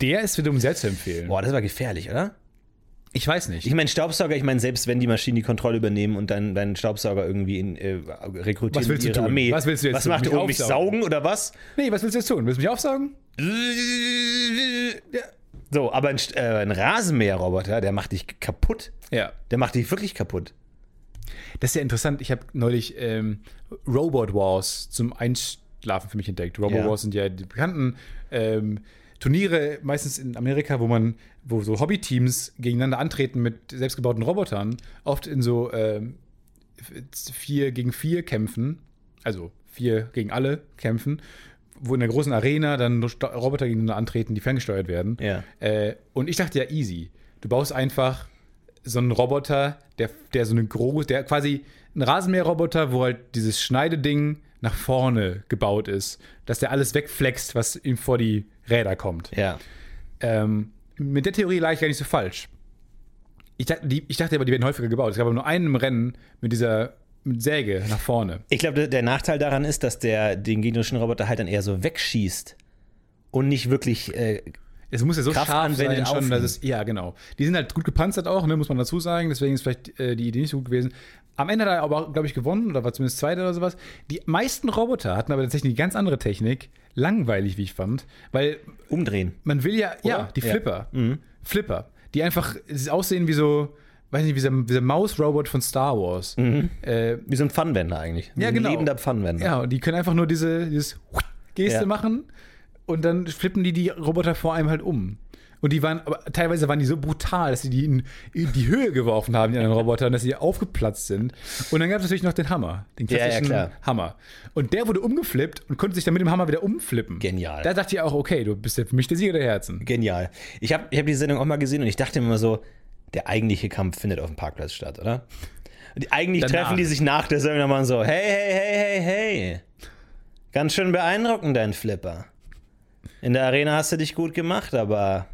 der ist wiederum sehr zu empfehlen. Boah, das war gefährlich, oder? Ich weiß nicht. Ich meine, Staubsauger, ich meine, selbst wenn die Maschinen die Kontrolle übernehmen und dann deinen Staubsauger irgendwie in, äh, rekrutieren Was willst du tun? Armee. Was willst du jetzt Was tun? macht ihr? Mich saugen oder was? nee, was willst du jetzt tun? Willst du mich aufsaugen? So, aber ein, äh, ein Rasenmäherroboter, der macht dich kaputt. Ja. Der macht dich wirklich kaputt. Das ist ja interessant. Ich habe neulich ähm, Robot Wars zum Einschlafen für mich entdeckt. Robot Ja. Wars sind ja die bekannten ähm, Turniere, meistens in Amerika, wo man, wo so Hobbyteams gegeneinander antreten mit selbstgebauten Robotern, oft in so ähm, vier gegen vier kämpfen, also vier gegen alle kämpfen, wo in der großen Arena dann Roboter gegeneinander antreten, die ferngesteuert werden. Ja. Äh, und ich dachte ja, easy. Du baust einfach so einen Roboter, der, der so eine große, der quasi ein Rasenmäherroboter, wo halt dieses Schneideding nach vorne gebaut ist, dass der alles wegflext, was ihm vor die Räder kommt. Ja. Ähm, mit der Theorie lag ich gar nicht so falsch. Ich dachte, die, ich dachte aber, die werden häufiger gebaut. Es gab aber nur einen im Rennen mit dieser mit Säge nach vorne. Ich glaube, der, der Nachteil daran ist, dass der den gegnerischen Roboter halt dann eher so wegschießt und nicht wirklich. Äh, Es muss ja so Kraft scharf anwendet, sein, schon, dass es, ja, genau. Die sind halt gut gepanzert auch, ne, muss man dazu sagen. Deswegen ist vielleicht äh, die Idee nicht so gut gewesen. Am Ende hat er aber, glaube ich, gewonnen oder war zumindest Zweiter oder sowas. Die meisten Roboter hatten aber tatsächlich eine ganz andere Technik. Langweilig, wie ich fand. Weil umdrehen. man will ja, ja, die Ja. Flipper. Flipper. Die einfach aussehen wie so, weiß nicht, wie dieser, wie dieser Maus-Robot von Star Wars. Äh, Wie so ein Pfannenwender eigentlich. Wie Ja, ein genau. lebender Pfannenwender. ja, und die können einfach nur diese dieses Geste Ja. machen und dann flippen die die Roboter vor einem halt um. Und die waren, aber teilweise waren die so brutal, dass sie die in, in die Höhe geworfen haben, die anderen Roboter, und dass sie aufgeplatzt sind. Und dann gab es natürlich noch den Hammer, den Ja, ja, klassischen klar. Hammer. Und der wurde umgeflippt und konnte sich dann mit dem Hammer wieder umflippen. Genial. Da dachte ich auch, okay, du bist ja für mich der Sieger der Herzen. Genial. Ich habe ich hab die Sendung auch mal gesehen und ich dachte mir immer so, der eigentliche Kampf findet auf dem Parkplatz statt, oder? Und eigentlich Danach. treffen die sich nach der Sendung nochmal so, hey, hey, hey, hey, hey. Ganz schön beeindruckend, dein Flipper. In der Arena hast du dich gut gemacht, aber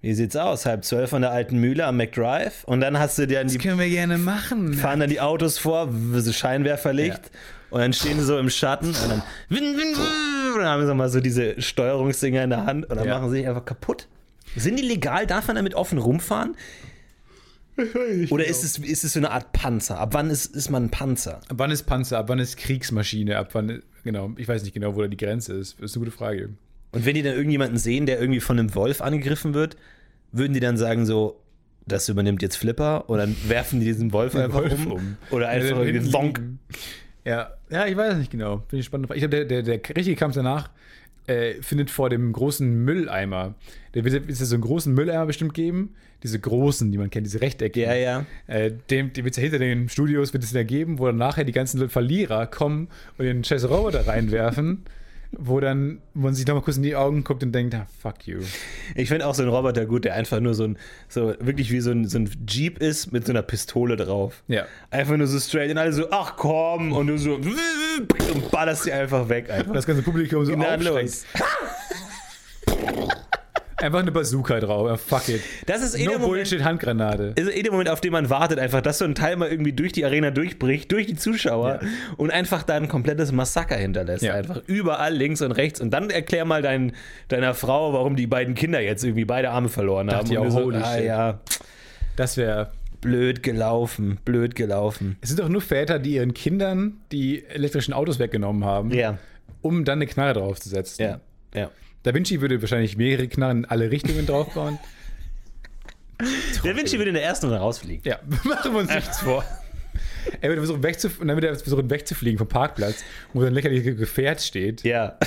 wie sieht's aus? Halb zwölf von der alten Mühle am McDrive und dann hast du dir die können wir gerne machen. fahren dann die Autos vor, Scheinwerferlicht und dann stehen sie so im Schatten und dann, und dann haben sie mal so diese Steuerungsdinger in der Hand und dann Ja. machen sie sich einfach kaputt. Sind die legal? Darf man damit offen rumfahren? *laughs* Oder ist es, ist es so eine Art Panzer? Ab wann ist, ist man ein Panzer? Ab wann ist Panzer, ab wann ist Kriegsmaschine, ab wann, genau, ich weiß nicht genau, wo da die Grenze ist. Das ist eine gute Frage. Und wenn die dann irgendjemanden sehen, der irgendwie von einem Wolf angegriffen wird, würden die dann sagen so, das übernimmt jetzt Flipper und dann werfen die diesen Wolf einfach Wolf um, um. oder einfach Ja, irgendwie liegen. Ja, ja, ich weiß es nicht genau. Bin ich spannend. Ich glaube, der, der, der richtige Kampf danach äh, findet vor dem großen Mülleimer. Der wird es ja so einen großen Mülleimer bestimmt geben. Diese großen, die man kennt, diese Rechtecke. Ja, ja. Äh, dem, die wird es ja hinter den Studios wird es da geben, wo dann nachher die ganzen Verlierer kommen und den scheiß Roboter reinwerfen, wo dann man sich nochmal kurz in die Augen guckt und denkt, ah, fuck you. Ich finde auch so einen Roboter gut, der einfach nur so ein, so wirklich wie so ein, so ein Jeep ist mit so einer Pistole drauf. Ja. Einfach nur so straight und alle so, ach komm, und du so und ballerst die einfach weg. Einfach. Das ganze Publikum so Gnadenlos. aufschreckt. *laughs* Einfach eine Bazooka drauf. Ja, fuck it. Das ist eh No der Moment, Bullshit Handgranate. ist eh der Moment, auf den man wartet, einfach, dass so ein Teil mal irgendwie durch die Arena durchbricht, durch die Zuschauer und einfach da ein komplettes Massaker hinterlässt. Ja. Einfach überall links und rechts. Und dann erklär mal dein, deiner Frau, warum die beiden Kinder jetzt irgendwie beide Arme verloren haben. Dachte Und auch, so, ah, shit. ja, Das wäre. blöd gelaufen, blöd gelaufen. Es sind doch nur Väter, die ihren Kindern die elektrischen Autos weggenommen haben, Ja, um dann eine Knarre draufzusetzen. ja, ja. Da Vinci würde wahrscheinlich mehrere Knarren in alle Richtungen draufbauen. *laughs* Der Vinci würde in der ersten Runde rausfliegen. Ja, *laughs* machen wir uns nichts vor. *laughs* Er würde versuchen, wegzuf und dann würde er versuchen, wegzufliegen vom Parkplatz, wo sein lächerliches Gefährt steht. Ja.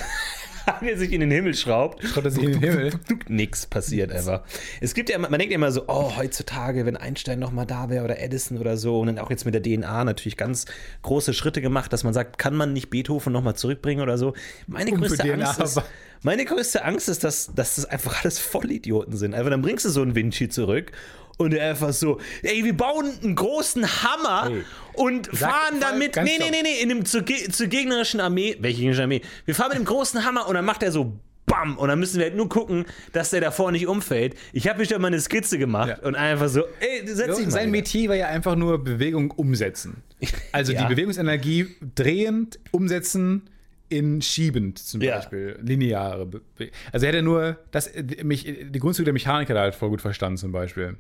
*laughs* Wenn er sich in den Himmel schraubt, Schraubt er sich in den Himmel. *laughs* nix passiert einfach. Es gibt ja, man denkt ja immer so, oh, heutzutage, wenn Einstein noch mal da wäre oder Edison oder so und dann auch jetzt mit der DNA natürlich ganz große Schritte gemacht, dass man sagt, kann man nicht Beethoven noch mal zurückbringen oder so. Meine größte Angst ist, meine größte Angst ist, dass, dass das einfach alles Vollidioten sind. Einfach dann bringst du so einen Vinci zurück und er einfach so, ey, wir bauen einen großen Hammer Ey, und sag fahren mal damit, nee, nee, nee, nee, in dem, zur, zur gegnerischen Armee, welche gegnerische Armee? Wir fahren mit dem großen Hammer und dann macht er so BAM! Und dann müssen wir halt nur gucken, dass der davor nicht umfällt. Ich habe bestimmt mal eine Skizze gemacht Ja. und einfach so, ey, setz dich mal. Sein. Metier war ja einfach nur Bewegung umsetzen. *laughs* Also Ja. die Bewegungsenergie drehend, umsetzen in schiebend zum Ja. Beispiel. Lineare. Be also er hätte nur das, mich, die Grundzüge der Mechanik hat er halt voll gut verstanden zum Beispiel.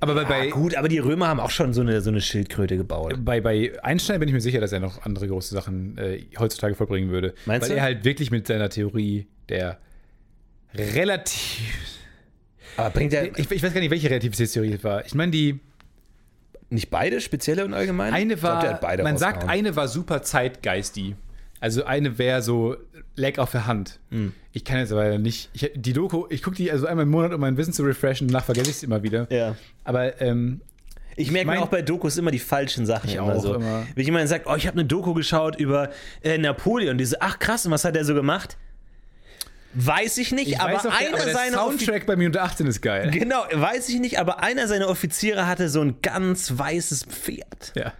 Aber bei, bei, gut, aber die Römer haben auch schon so eine, so eine Schildkröte gebaut. bei, bei Einstein bin ich mir sicher, dass er noch andere große Sachen äh, heutzutage vollbringen würde. Meinst weil du? er halt wirklich mit seiner Theorie der relativ. Aber bringt er Ich, ich weiß gar nicht, welche Relativitätstheorie es war. Ich meine, die nicht beide, spezielle und allgemein? eine glaub, war, beide man sagt, eine war super zeitgeistig. Also eine wäre so lag auf der Hand. Hm. Ich kann jetzt aber nicht. Ich, die Doku, ich gucke die also einmal im Monat, um mein Wissen zu refreshen, danach vergesse ich es immer wieder. Ja. Aber ähm, Ich merke mein- mir auch bei Dokus immer die falschen Sachen Ich immer auch so. immer. Wenn jemand sagt, oh, ich habe eine Doku geschaut über äh, Napoleon, diese, ach krass, und was hat er so gemacht? Weiß ich nicht, ich aber auch, der, einer aber der seiner Offi- Soundtrack bei Minute 18 ist geil. Genau, weiß ich nicht, aber einer seiner Offiziere hatte so ein ganz weißes Pferd. Ja.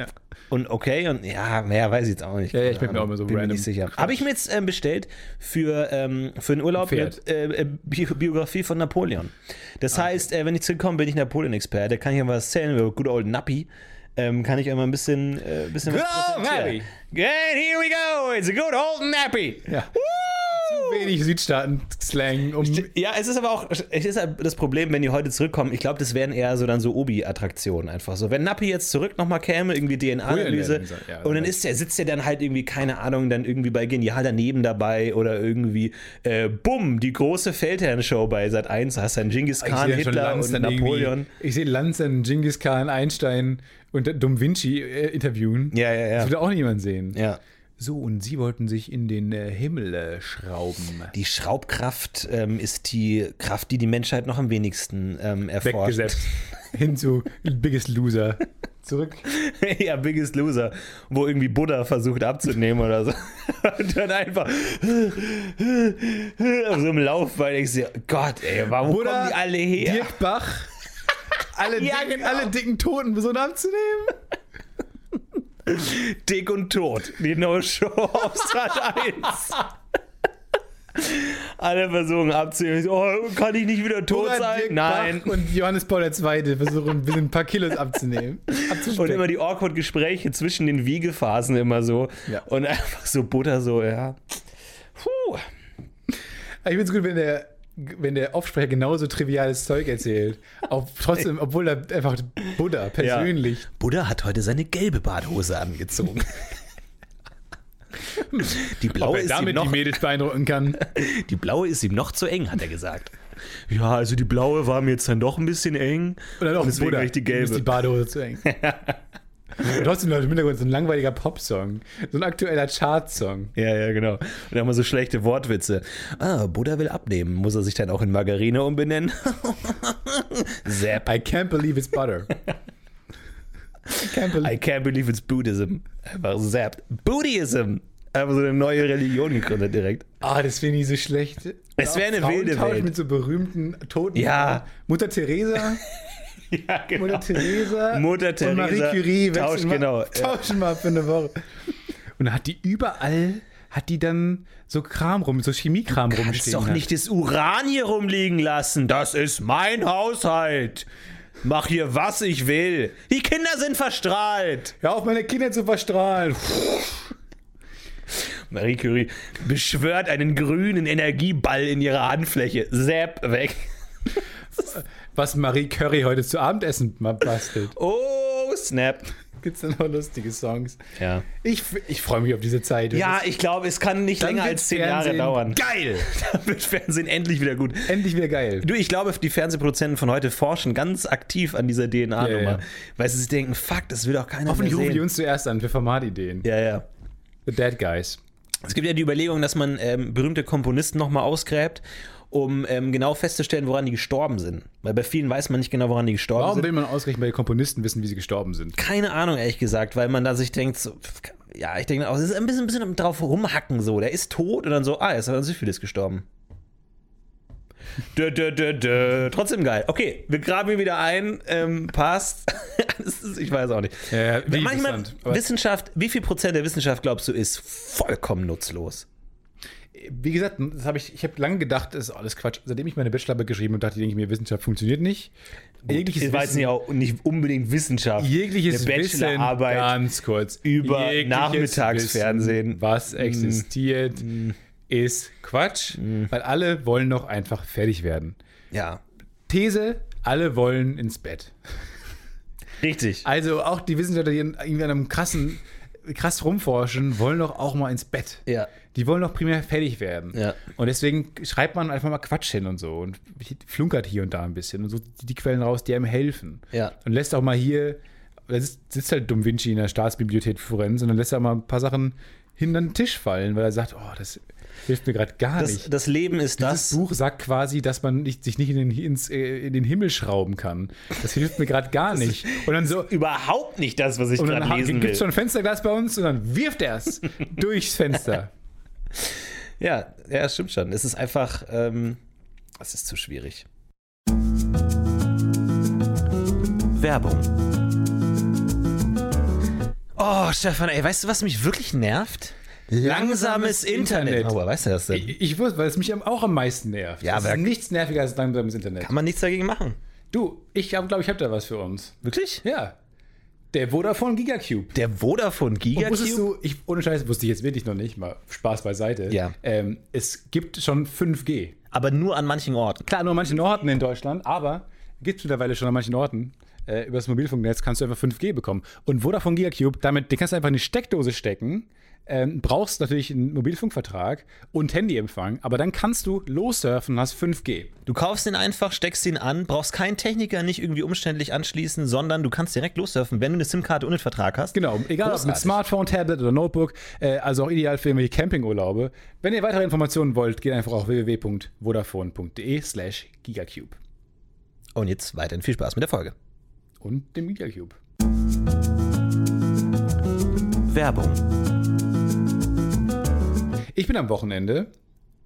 Ja. Und okay, und ja, mehr weiß ich jetzt auch nicht. Ja, ja, ich bin mir auch immer so bin random nicht sicher. Habe ich mir jetzt ähm, bestellt für, ähm, für einen Urlaub Pferd. mit äh, äh, Bi Biografie von Napoleon. Das Ah, heißt, äh, wenn ich zurückkomme, bin ich Napoleon-Experte, kann ich was erzählen über Good Old Nappy. Ähm, kann ich mal ein bisschen, äh, bisschen Good was. Nappy. And here we go, it's a good old Nappy. Ja. Woo! Wenig Südstaaten-Slang. Um, Ja, es ist aber auch, es ist halt das Problem, wenn die heute zurückkommen, ich glaube, das wären eher so dann so Obi-Attraktionen einfach so. Wenn Nappi jetzt zurück nochmal käme, irgendwie DNA-Analyse, ja, und dann ist der, sitzt der dann halt irgendwie, keine Ahnung, dann irgendwie bei Genial daneben dabei oder irgendwie, äh, bumm, die große Feldherrn-Show bei Sat 1, hast dann Genghis Khan, Hitler und dann Napoleon. Ich sehe Lanz Genghis Khan, Einstein und Dom Vinci äh, interviewen. Ja, ja, Das ja. würde auch niemand sehen. Ja. So, und sie wollten sich in den äh, Himmel äh, schrauben. Die Schraubkraft ähm, ist die Kraft, die die Menschheit noch am wenigsten ähm, erforscht. Weggesetzt. *laughs* Hin zu Biggest Loser. Zurück. *laughs* ja, Biggest Loser, wo irgendwie Buddha versucht abzunehmen oder so. *laughs* Und dann einfach auf so einem Laufball. Ich sehe, Gott, ey, warum kommen die alle her? Dirk Bach. Alle, Ja, dicken, genau. alle dicken Toten so abzunehmen. Dick und tot. Die neue Show auf Sat 1. alle versuchen so, Oh, kann ich nicht wieder tot Oder sein? Dirk Nein. Bach und Johannes Paul II. versuchen ein bisschen ein paar Kilos abzunehmen. Und immer die awkward Gespräche zwischen den Wiegephasen immer so. Ja. Und einfach so Butter so, ja. Puh. Ich finde es gut, wenn der, wenn der Aufsprecher genauso triviales Zeug erzählt. Auch trotzdem, obwohl er einfach Buddha persönlich. Buddha hat heute seine gelbe Badehose angezogen. Die Ob blaue, er ist ihm damit noch, die Mädels beeindrucken kann. *laughs* die blaue ist ihm noch zu eng, hat er gesagt. Ja, also die blaue war mir jetzt dann doch ein bisschen eng. Und dann auch deswegen Buddha. ich die ihm Ist die gelbe. Badehose zu eng. *laughs* Und trotzdem läuft im Hintergrund so ein langweiliger Popsong. So ein aktueller Chartsong. Ja, ja, genau. Und dann mal so schlechte Wortwitze. Ah, Buddha will abnehmen. Muss er sich dann auch in Margarine umbenennen? *laughs* Zap. I can't believe it's butter. I can't believe I can't believe it's Buddhism. Einfach zapped. Buddhism. Einfach so eine neue Religion gegründet direkt. Ah, das finde ich so schlecht. Es wäre eine wilde Welt. mit so berühmten Toten. Ja. Mutter Teresa, *laughs* *laughs* Ja, genau. Mutter Teresa, Mutter und Marie Curie tauschen, wechseln genau. mal, tauschen mal für eine Woche. Und dann hat die überall hat die dann so Kram rum, so Chemiekram Kannst rumstehen. doch hat. nicht das Uran hier rumliegen lassen. Das ist mein Haushalt. Mach hier, was ich will. Die Kinder sind verstrahlt. Hör auf, meine Kinder zu verstrahlen. Marie Curie beschwört einen grünen Energieball in ihrer Handfläche. Sepp, weg. *laughs* Was Marie Curry heute zu Abendessen bastelt. Oh, snap. Gibt's da noch lustige Songs? Ja. Ich, ich freue mich auf diese Zeit. Ja, ich glaube, es kann nicht Dann länger als zehn Jahre Fernsehen dauern. Geil! *laughs* Dann wird Fernsehen endlich wieder gut. Endlich wieder geil. Du, ich glaube, die Fernsehproduzenten von heute forschen ganz aktiv an dieser DNA-Nummer, Ja, ja. weil sie sich denken, fuck, das will doch keiner Hoffentlich mehr rufen sehen. die uns zuerst an für Formatideen. ja, ja. The Dead Guys. Es gibt ja die Überlegung, dass man ähm, berühmte Komponisten nochmal ausgräbt, um ähm, genau festzustellen, woran die gestorben sind. Weil bei vielen weiß man nicht genau, woran die gestorben Warum sind. will man ausgerechnet bei Komponisten wissen, wie sie gestorben sind? Keine Ahnung, ehrlich gesagt, weil man da sich denkt, so, ja, ich denke auch, es ist ein bisschen, ein bisschen drauf rumhacken so. Der ist tot und dann so, ah, er ist an Syphilis gestorben. Dö, dö, dö, dö. Trotzdem geil. Okay, wir graben ihn wieder ein. Ähm, passt. *laughs* Ist, ich weiß auch nicht. Ja, wie Manchmal, Wissenschaft, wie viel Prozent der Wissenschaft glaubst du ist vollkommen nutzlos? Wie gesagt, das habe ich, ich habe lange gedacht, das ist alles Quatsch. Seitdem ich meine Bachelorarbeit geschrieben habe, dachte ich, denke ich mir, Wissenschaft funktioniert nicht. Jegliches Das war jetzt nicht, auch nicht unbedingt Wissenschaft. jegliches Eine Bachelorarbeit ganz kurz, über Nachmittagsfernsehen. Wissen, was existiert, ist Quatsch, weil alle wollen doch einfach fertig werden. Ja, These, alle wollen ins Bett. richtig. Also auch die Wissenschaftler, die in irgendwie an einem krassen, krass rumforschen, wollen doch auch mal ins Bett. Ja. Die wollen doch primär fertig werden. Ja. Und deswegen schreibt man einfach mal Quatsch hin und so und flunkert hier und da ein bisschen und so die Quellen raus, die einem helfen. Ja. Und lässt auch mal hier, da sitzt, halt Dumm Vinci in der Staatsbibliothek Florenz und dann lässt er mal ein paar Sachen hinter den Tisch fallen, weil er sagt, oh, das hilft mir gerade gar Das, nicht. das Leben ist Dieses das. Buch sagt quasi, dass man nicht, sich nicht in den, ins, äh, in den Himmel schrauben kann. Das hilft mir gerade gar *laughs* nicht. Und dann so, Überhaupt nicht das, was ich und gerade dann lesen gibt will. es schon ein Fensterglas bei uns und dann wirft er es durchs Fenster. Ja, ja, stimmt schon. Es ist einfach, ähm, es ist zu schwierig. Werbung. Oh, Stefan, ey, weißt du, was mich wirklich nervt? Langsames Internet. Internet. Woher weißt du das denn? Ich, ich wusste, weil es mich auch am meisten nervt. Ja, es aber- ist nichts nerviger als langsames Internet. Kann man nichts dagegen machen. Du, ich glaube, ich habe da was für uns. Wirklich? Ja. Der Vodafone Gigacube. Der Vodafone Und wusstest Gigacube? du, ich, ohne Scheiß, wusste ich jetzt wirklich noch nicht, mal Spaß beiseite. Ja. Ähm, es gibt schon 5G. Aber nur an manchen Orten. Klar, nur an manchen Orten in Deutschland, aber gibt es mittlerweile schon an manchen Orten. Äh, über das Mobilfunknetz kannst du einfach 5G bekommen. Und Vodafone Gigacube, damit, den kannst du einfach in die Steckdose stecken. Ähm, brauchst natürlich einen Mobilfunkvertrag und Handyempfang, aber dann kannst du lossurfen und hast 5G. Du kaufst den einfach, steckst ihn an, brauchst keinen Techniker nicht irgendwie umständlich anschließen, sondern du kannst direkt lossurfen, wenn du eine SIM-Karte und einen Vertrag hast. Genau, egal ob mit. Smartphone, Tablet oder Notebook, äh, also auch ideal für irgendwelche Campingurlaube. Wenn ihr weitere Informationen wollt, geht einfach auf www.vodafone.de slash gigacube Und jetzt weiterhin viel Spaß mit der Folge. und dem Gigacube. Werbung. Ich bin am Wochenende,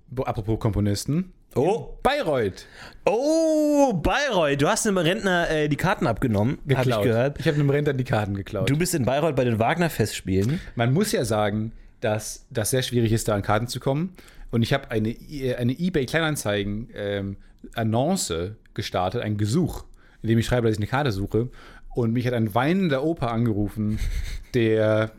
wo- apropos Komponisten, Oh, Bayreuth oh, Bayreuth, du hast einem Rentner äh, die Karten abgenommen, habe ich gehört. Ich habe einem Rentner die Karten geklaut. Du bist in Bayreuth bei den Wagner-Festspielen. Man muss ja sagen, dass das sehr schwierig ist, da an Karten zu kommen. Und ich habe eine, äh, eine eBay-Kleinanzeigen ähm, gestartet, ein Gesuch, in dem ich schreibe, dass ich eine Karte suche. Und mich hat ein weinender Opa angerufen, der,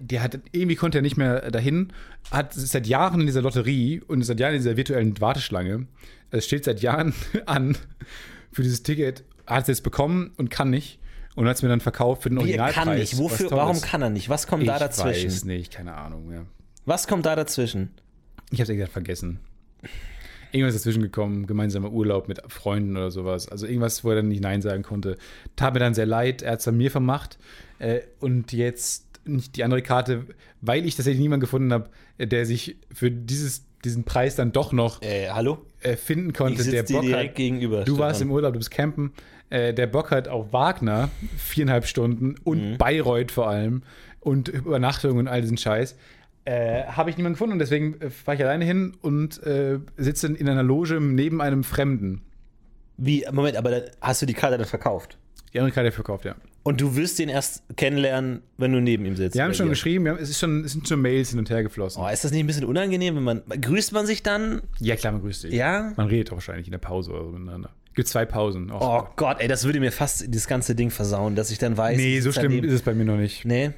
der hat irgendwie konnte er nicht mehr dahin, hat ist seit Jahren in dieser Lotterie und ist seit Jahren in dieser virtuellen Warteschlange. Es steht seit Jahren *laughs* an für dieses Ticket, hat es jetzt bekommen und kann nicht. Und hat es mir dann verkauft für den Wie, er Originalpreis. kann nicht. Wofür, warum kann er nicht? Was kommt da Ich dazwischen? weiß nicht, keine Ahnung. Ja. Was kommt da dazwischen? Ich habe es gesagt vergessen. Irgendwas ist dazwischen gekommen, gemeinsamer Urlaub mit Freunden oder sowas. Also irgendwas, wo er dann nicht Nein sagen konnte. Tat mir dann sehr leid, er hat es an mir vermacht. Äh, und jetzt nicht die andere Karte, weil ich tatsächlich niemanden gefunden habe, äh, der sich für dieses, diesen Preis dann doch noch Äh, hallo? äh, finden konnte, der dir Bock direkt hat. gegenüber. Du warst Stefan. im Urlaub, du bist campen. Äh, der Bock hat auf Wagner, viereinhalb Stunden und Bayreuth vor allem und Übernachtung und all diesen Scheiß. Äh, Habe ich niemanden gefunden und deswegen äh, fahre ich alleine hin und äh, sitze in einer Loge neben einem Fremden. Wie, Moment, aber hast du die Karte dann verkauft? Die andere Karte verkauft, ja. Und du wirst ihn erst kennenlernen, wenn du neben ihm sitzt. Wir haben schon dir. geschrieben, haben, es, ist schon, es sind schon Mails hin und her geflossen. Oh, ist das nicht ein bisschen unangenehm, wenn man. Grüßt man sich dann? Ja, klar, man grüßt dich. Ja? Man redet auch wahrscheinlich in der Pause oder so miteinander. Gibt zwei Pausen. Och, Oh Gott, ey, das würde mir fast das ganze Ding versauen, dass ich dann weiß. nee, so schlimm daneben. ist es bei mir noch nicht. Nee.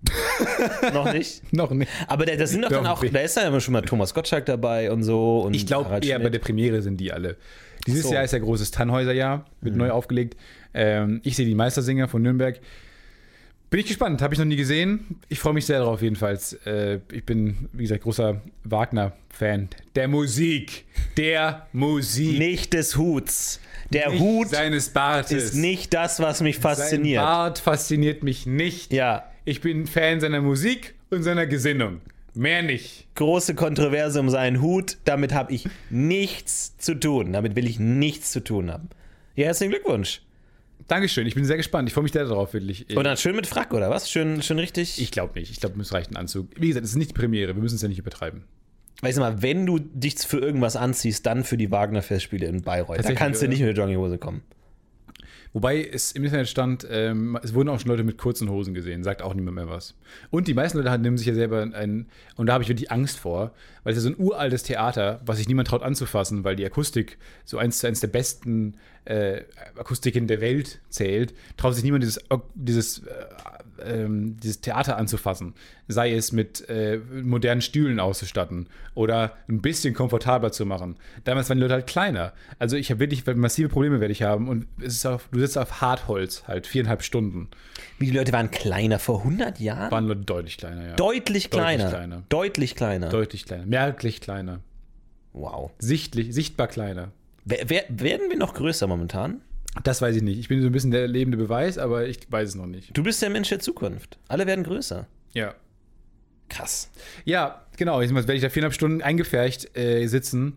*laughs* noch nicht. Noch nicht. Aber da, da sind doch dann Doch, auch, ich- da ist ja immer schon mal Thomas Gottschalk dabei und so. Und Ich glaube eher bei der Premiere sind die alle. Dieses So. Mhm. Jahr ist ja großes Tannhäuser-Jahr, wird neu aufgelegt. Ähm, ich sehe die Meistersinger von Nürnberg. Bin ich gespannt, habe ich noch nie gesehen. Ich freue mich sehr darauf jedenfalls. Äh, ich bin, wie gesagt, großer Wagner-Fan. Der Musik. Der Musik. Nicht des Huts. Der Nicht Hut seines Bartes. ist nicht das, was mich Sein fasziniert. Bart fasziniert mich nicht. Ja, Ich bin Fan seiner Musik und seiner Gesinnung. Mehr nicht. große Kontroverse um seinen Hut. Damit habe ich nichts zu tun. Damit will ich nichts zu tun haben. Ja, herzlichen Glückwunsch. Dankeschön, ich bin sehr gespannt. Ich freue mich sehr darauf, wirklich. Und dann schön mit Frack, oder was? Schön, schön richtig. Ich glaube nicht. Ich glaube, es reicht ein Anzug. Wie gesagt, es ist nicht die Premiere. Wir müssen es ja nicht übertreiben. Weißt du mal, wenn du dich für irgendwas anziehst, dann für die Wagner-Festspiele in Bayreuth. Da kannst du oder? nicht mit Jogginghose kommen. Wobei es im Internet stand, ähm, es wurden auch schon Leute mit kurzen Hosen gesehen, sagt auch niemand mehr was. Und die meisten Leute nehmen sich ja selber ein, und da habe ich wirklich Angst vor, weil es ja so ein uraltes Theater, was sich niemand traut anzufassen, weil die Akustik so eins zu eins der besten äh, Akustiken der Welt zählt, traut sich niemand dieses, dieses, äh, ähm, dieses Theater anzufassen. Sei es mit äh, modernen Stühlen auszustatten oder ein bisschen komfortabler zu machen. Damals waren die Leute halt kleiner. Also ich habe wirklich massive Probleme werde ich haben und es ist auf, du sitzt auf Hartholz halt viereinhalb Stunden. Wie die Leute waren kleiner vor 100 Jahren? Waren Leute deutlich kleiner, ja. Deutlich kleiner. kleiner. Deutlich kleiner. deutlich kleiner. Merklich kleiner. wow. Sichtlich, sichtbar kleiner. Wer, wer, werden wir noch größer momentan? Das weiß ich nicht. Ich bin so ein bisschen der lebende Beweis, aber ich weiß es noch nicht. Du bist der Mensch der Zukunft. Alle werden größer. Ja. Krass. Ja, genau. Jetzt werde ich da viereinhalb Stunden eingepfercht äh, sitzen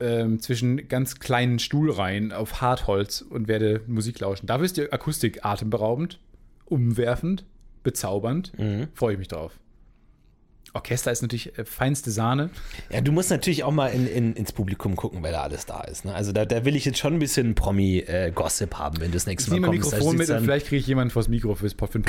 ähm, zwischen ganz kleinen Stuhlreihen auf Hartholz und werde Musik lauschen. Dafür ist die Akustik atemberaubend, umwerfend, bezaubernd. Freue ich mich drauf. Orchester ist natürlich äh, feinste Sahne. Ja, du musst natürlich auch mal in, in, ins Publikum gucken, wer da alles da ist. Ne? Also da, da will ich jetzt schon ein bisschen Promi-Gossip haben, wenn du das Ich nächste Mal nehme kommst. Da Mikrofon mit und vielleicht kriege ich jemanden vors Mikro fürs Pod- für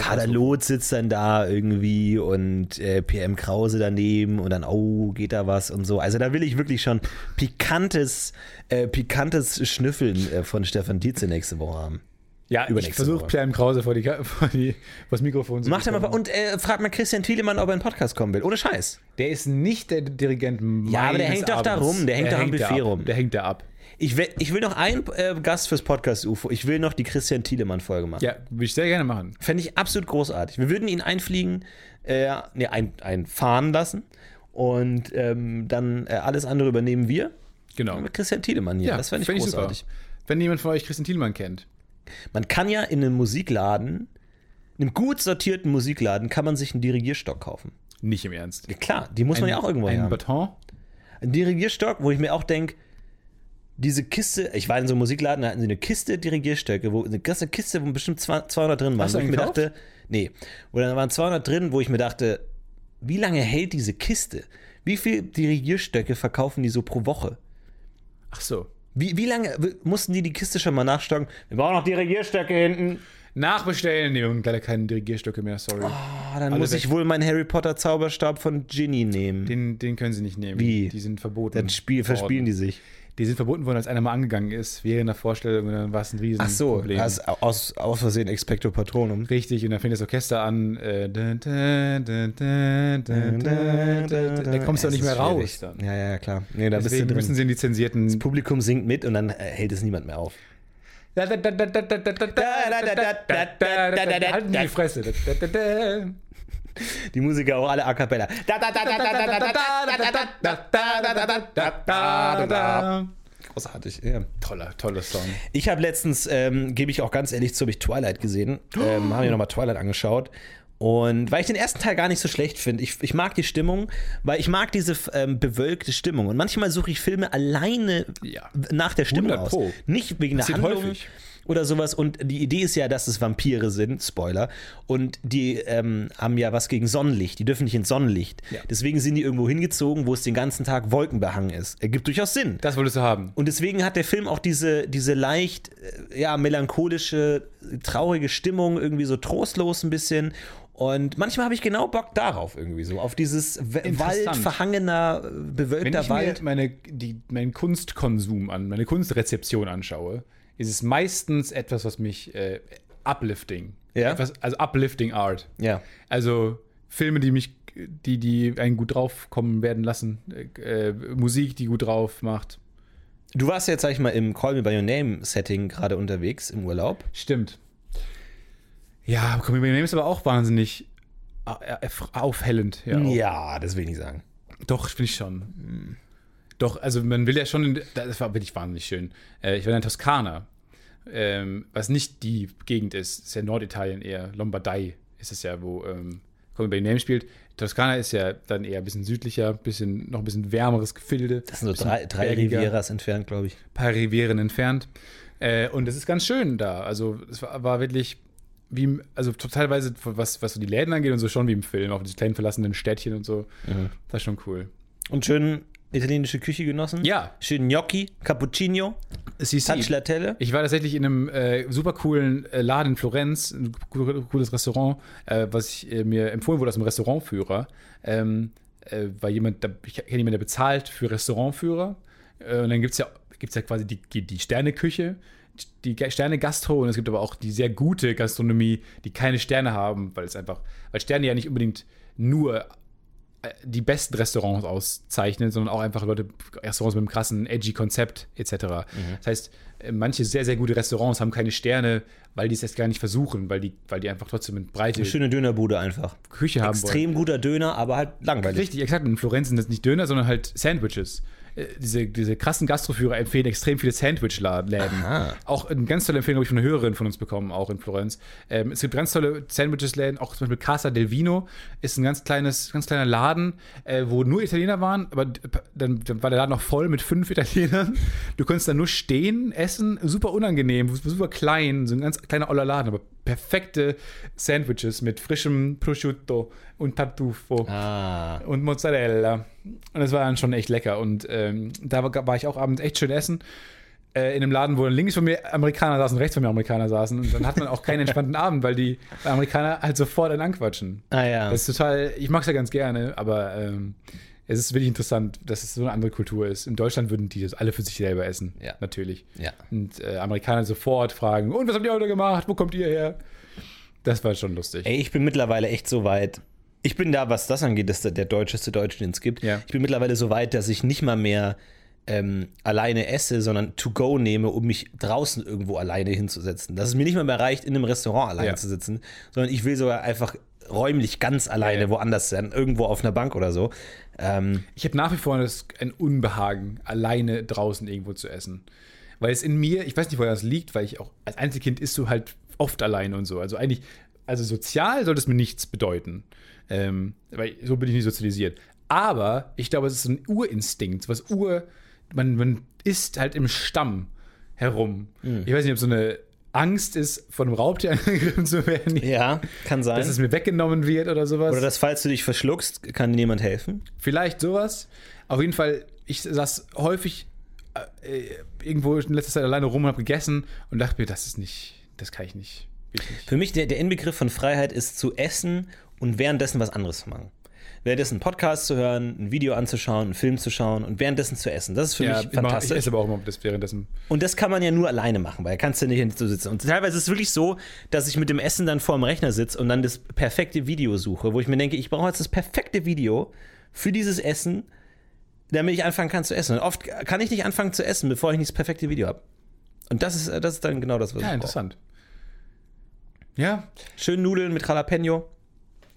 sitzt dann da irgendwie und äh, PM Krause daneben und dann, oh, geht da was und so. Also da will ich wirklich schon pikantes, äh, pikantes Schnüffeln äh, von Stefan Tietze nächste Woche haben. Ja, ich versuche. Pierre M. Krause vor, die, *laughs* vor, die, vor das Mikrofon zu Macht er mal und äh, fragt mal Christian Thielemann, ob er in den Podcast kommen will. Ohne Scheiß. Der ist nicht der Dirigent Ja, aber der hängt doch da Abends. rum, der hängt doch am Buffet rum. Der hängt da ab. Ich will, ich will noch einen äh, Gast fürs Podcast UFO. Ich will noch die Christian Thielemann-Folge machen. Ja, würde ich sehr gerne machen. Fände ich absolut großartig. Wir würden ihn einfliegen, äh, nee, ein, einfahren lassen und ähm, dann äh, alles andere übernehmen wir. Genau. Mit Christian Thielemann hier. das fände ich fänd großartig. super. Wenn jemand von euch Christian Thielmann kennt. Man kann ja in einem Musikladen, in einem gut sortierten Musikladen, kann man sich einen Dirigierstock kaufen. Nicht im Ernst. Ja, klar, die muss man ja auch irgendwo Ein haben. Baton? Ein Dirigierstock, wo ich mir auch denke, diese Kiste, ich war in so einem Musikladen, da hatten sie eine Kiste Dirigierstöcke, wo eine ganze Kiste, wo bestimmt 200 drin waren. Hast wo ich mir dachte, nee, wo dann waren 200 drin, wo ich mir dachte, wie lange hält diese Kiste? Wie viele Dirigierstöcke verkaufen die so pro Woche? Ach so. Wie, wie lange mussten die die Kiste schon mal nachstocken? Wir brauchen noch Dirigierstöcke hinten. Nachbestellen. Nee, und leider keine Dirigierstöcke mehr, sorry. Ah, dann Alle muss weg. ich wohl meinen Harry Potter Zauberstab von Ginny nehmen. Den, den können sie nicht nehmen. Wie? Die sind verboten. dann spiel, verspielen die sich die sind verboten worden, als einer mal angegangen ist, während der Vorstellung, dann war es ein riesen Ach so, Problem. Also aus, aus Versehen Expecto Patronum. Richtig, und dann fängt das Orchester an. Da kommst du auch nicht mehr raus. Dann. Ja, ja, klar. Nee, da Deswegen bist müssen sie in die zensierten. Das Publikum singt mit und dann hält es niemand mehr auf. Halt die Fresse. Die Musiker auch alle a cappella. Großartig, ja. Toller, toller Song. Ich habe letztens, ähm, gebe ich auch ganz ehrlich zu, habe ich Twilight gesehen. Ähm, habe mir nochmal Twilight angeschaut. Und weil ich den ersten Teil gar nicht so schlecht finde. Ich, ich mag die Stimmung, weil ich mag diese ähm, bewölkte Stimmung. Und manchmal suche ich Filme alleine Ja. nach der Stimmung 100 aus. Nicht wegen der Passiert Handlung. häufig. Oder sowas. Und die Idee ist ja, dass es Vampire sind, Spoiler. Und die ähm, haben ja was gegen Sonnenlicht. Die dürfen nicht ins Sonnenlicht. Ja. Deswegen sind die irgendwo hingezogen, wo es den ganzen Tag wolkenbehangen ist. Ergibt durchaus Sinn. Das wolltest du haben. Und deswegen hat der Film auch diese, diese leicht, äh, ja, melancholische, traurige Stimmung, irgendwie so trostlos ein bisschen. Und manchmal habe ich genau Bock darauf irgendwie so, auf dieses. Wald, verhangener, äh, Wenn bewölkter ich mir Wald. meine, die, meinen Kunstkonsum an, meine Kunstrezeption anschaue, ist es meistens etwas, was mich äh, uplifting. Ja. Etwas, also uplifting Art. Ja. Also Filme, die mich, die, die einen gut draufkommen werden lassen, äh, äh, Musik, die gut drauf macht. Du warst jetzt, sag ich mal, im Call Me By Your Name Setting gerade unterwegs im Urlaub. Stimmt. Ja, Call Me By Your Name ist aber auch wahnsinnig äh, äh, aufhellend. Ja, auch. Ja, das will ich nicht sagen. Doch, finde ich schon. Doch, also man will ja schon, in- das war wirklich wahnsinnig schön. Äh, ich war in Toskana, ähm, was nicht die Gegend ist, ist ja Norditalien eher, Lombardei ist es ja, wo ähm, Me By Name spielt. Toskana ist ja dann eher ein bisschen südlicher, bisschen, noch ein bisschen wärmeres Gefilde. Das sind so drei, drei bergiger, Rivieras entfernt, glaube ich. paar Rivieren entfernt. Äh, und es ist ganz schön da. Also es war, war wirklich wie, also teilweise, was, was so die Läden angeht und so schon wie im Film, auf diese kleinen verlassenen Städtchen und so. Das ist schon cool. Und schön italienische Küche genossen. Ja. Schön Gnocchi, Cappuccino, Sie, Tagliatelle. Ich war tatsächlich in einem äh, super coolen äh, Laden in Florenz, ein co- cooles Restaurant, äh, was ich, äh, mir empfohlen wurde aus einem Restaurantführer. Ähm, äh, war jemand, da, ich kenne jemanden, der bezahlt für Restaurantführer. Äh, und dann gibt es ja, gibt's ja quasi die, die, Sterneküche, die Ge- Sterne-Gastro und es gibt aber auch die sehr gute Gastronomie, die keine Sterne haben, weil es einfach, weil Sterne ja nicht unbedingt nur die besten Restaurants auszeichnen, sondern auch einfach Leute, Restaurants mit einem krassen, edgy Konzept etc. Das heißt, manche sehr, sehr gute Restaurants haben keine Sterne, weil die es erst gar nicht versuchen, weil die, weil die einfach trotzdem eine breite Eine schöne Dönerbude einfach. Küche haben wollen. Extrem guter Döner, aber halt langweilig. Richtig, exakt. In Florenz sind das nicht Döner, sondern halt Sandwiches. Äh, Diese, diese krassen Gastroführer empfehlen extrem viele Sandwich-Läden. Auch eine ganz tolle Empfehlung habe ich von einer Hörerin von uns bekommen, auch in Florenz. Ähm, es gibt ganz tolle Sandwiches-Läden, auch zum Beispiel Casa del Vino ist ein ganz kleines, ganz kleiner Laden, äh, wo nur Italiener waren, aber dann, dann war der Laden noch voll mit fünf Italienern. Du konntest da nur stehen, essen, super unangenehm, super klein, so ein ganz kleiner oller Laden, aber perfekte Sandwiches mit frischem Prosciutto und Tartufo Ah. und Mozzarella. Und das war dann schon echt lecker. Und ähm, da war, war ich auch abends echt schön essen. Äh, in einem Laden, wo links von mir Amerikaner saßen, rechts von mir Amerikaner saßen. Und dann hat man auch keinen entspannten *laughs* Abend, weil die Amerikaner halt sofort einen anquatschen. Ah ja. Das ist total, ich mag es ja ganz gerne, aber ähm, es ist wirklich interessant, dass es so eine andere Kultur ist. In Deutschland würden die das alle für sich selber essen. Ja. Natürlich. ja. Und äh, Amerikaner sofort fragen: Und was habt ihr heute gemacht? Wo kommt ihr her? Das war schon lustig. Ey, ich bin mittlerweile echt so weit. Ich bin da, was das angeht, das ist der deutscheste Deutsche, den es gibt. Ja. Ich bin mittlerweile so weit, dass ich nicht mal mehr ähm, alleine esse, sondern to go nehme, um mich draußen irgendwo alleine hinzusetzen. Dass es mir nicht mal mehr reicht, in einem Restaurant alleine Ja. zu sitzen, sondern ich will sogar einfach räumlich ganz alleine Ja. woanders sein, irgendwo auf einer Bank oder so. Ähm, Ich habe nach wie vor das, ein Unbehagen, alleine draußen irgendwo zu essen. Weil es in mir, ich weiß nicht, woher das liegt, weil ich auch als Einzelkind isst du halt oft alleine und so. Also eigentlich, also sozial sollte es mir nichts bedeuten. Ähm, weil so bin ich nicht sozialisiert. Aber ich glaube, es ist so ein Urinstinkt, was Ur, man, man isst halt im Stamm herum. Ich weiß nicht, ob so eine Angst ist, von einem Raubtier *laughs* angegriffen zu werden, ja, kann sein. dass es mir weggenommen wird oder sowas. oder dass, falls du dich verschluckst, kann dir jemand helfen. Vielleicht sowas. Auf jeden Fall, ich saß häufig äh, irgendwo in letzter Zeit alleine rum und habe gegessen und dachte mir, das ist nicht, das kann ich nicht. Wirklich nicht. Für mich der, der Inbegriff von Freiheit ist zu essen und währenddessen was anderes zu machen. Währenddessen einen Podcast zu hören, ein Video anzuschauen, einen Film zu schauen und währenddessen zu essen. Das ist für mich ich, mach, ich fantastisch. esse aber auch immer das währenddessen. Und das kann man ja nur alleine machen, weil kannst du nicht so sitzen. Und teilweise ist es wirklich so, dass ich mit dem Essen dann vor dem Rechner sitze und dann das perfekte Video suche, wo ich mir denke, ich brauche jetzt das perfekte Video für dieses Essen, damit ich anfangen kann zu essen. Und oft kann ich nicht anfangen zu essen, bevor ich nicht das perfekte Video habe. Und das ist, das ist dann genau das, was Ja, ich brauche. interessant. Ja, Schön Nudeln mit Jalapeno.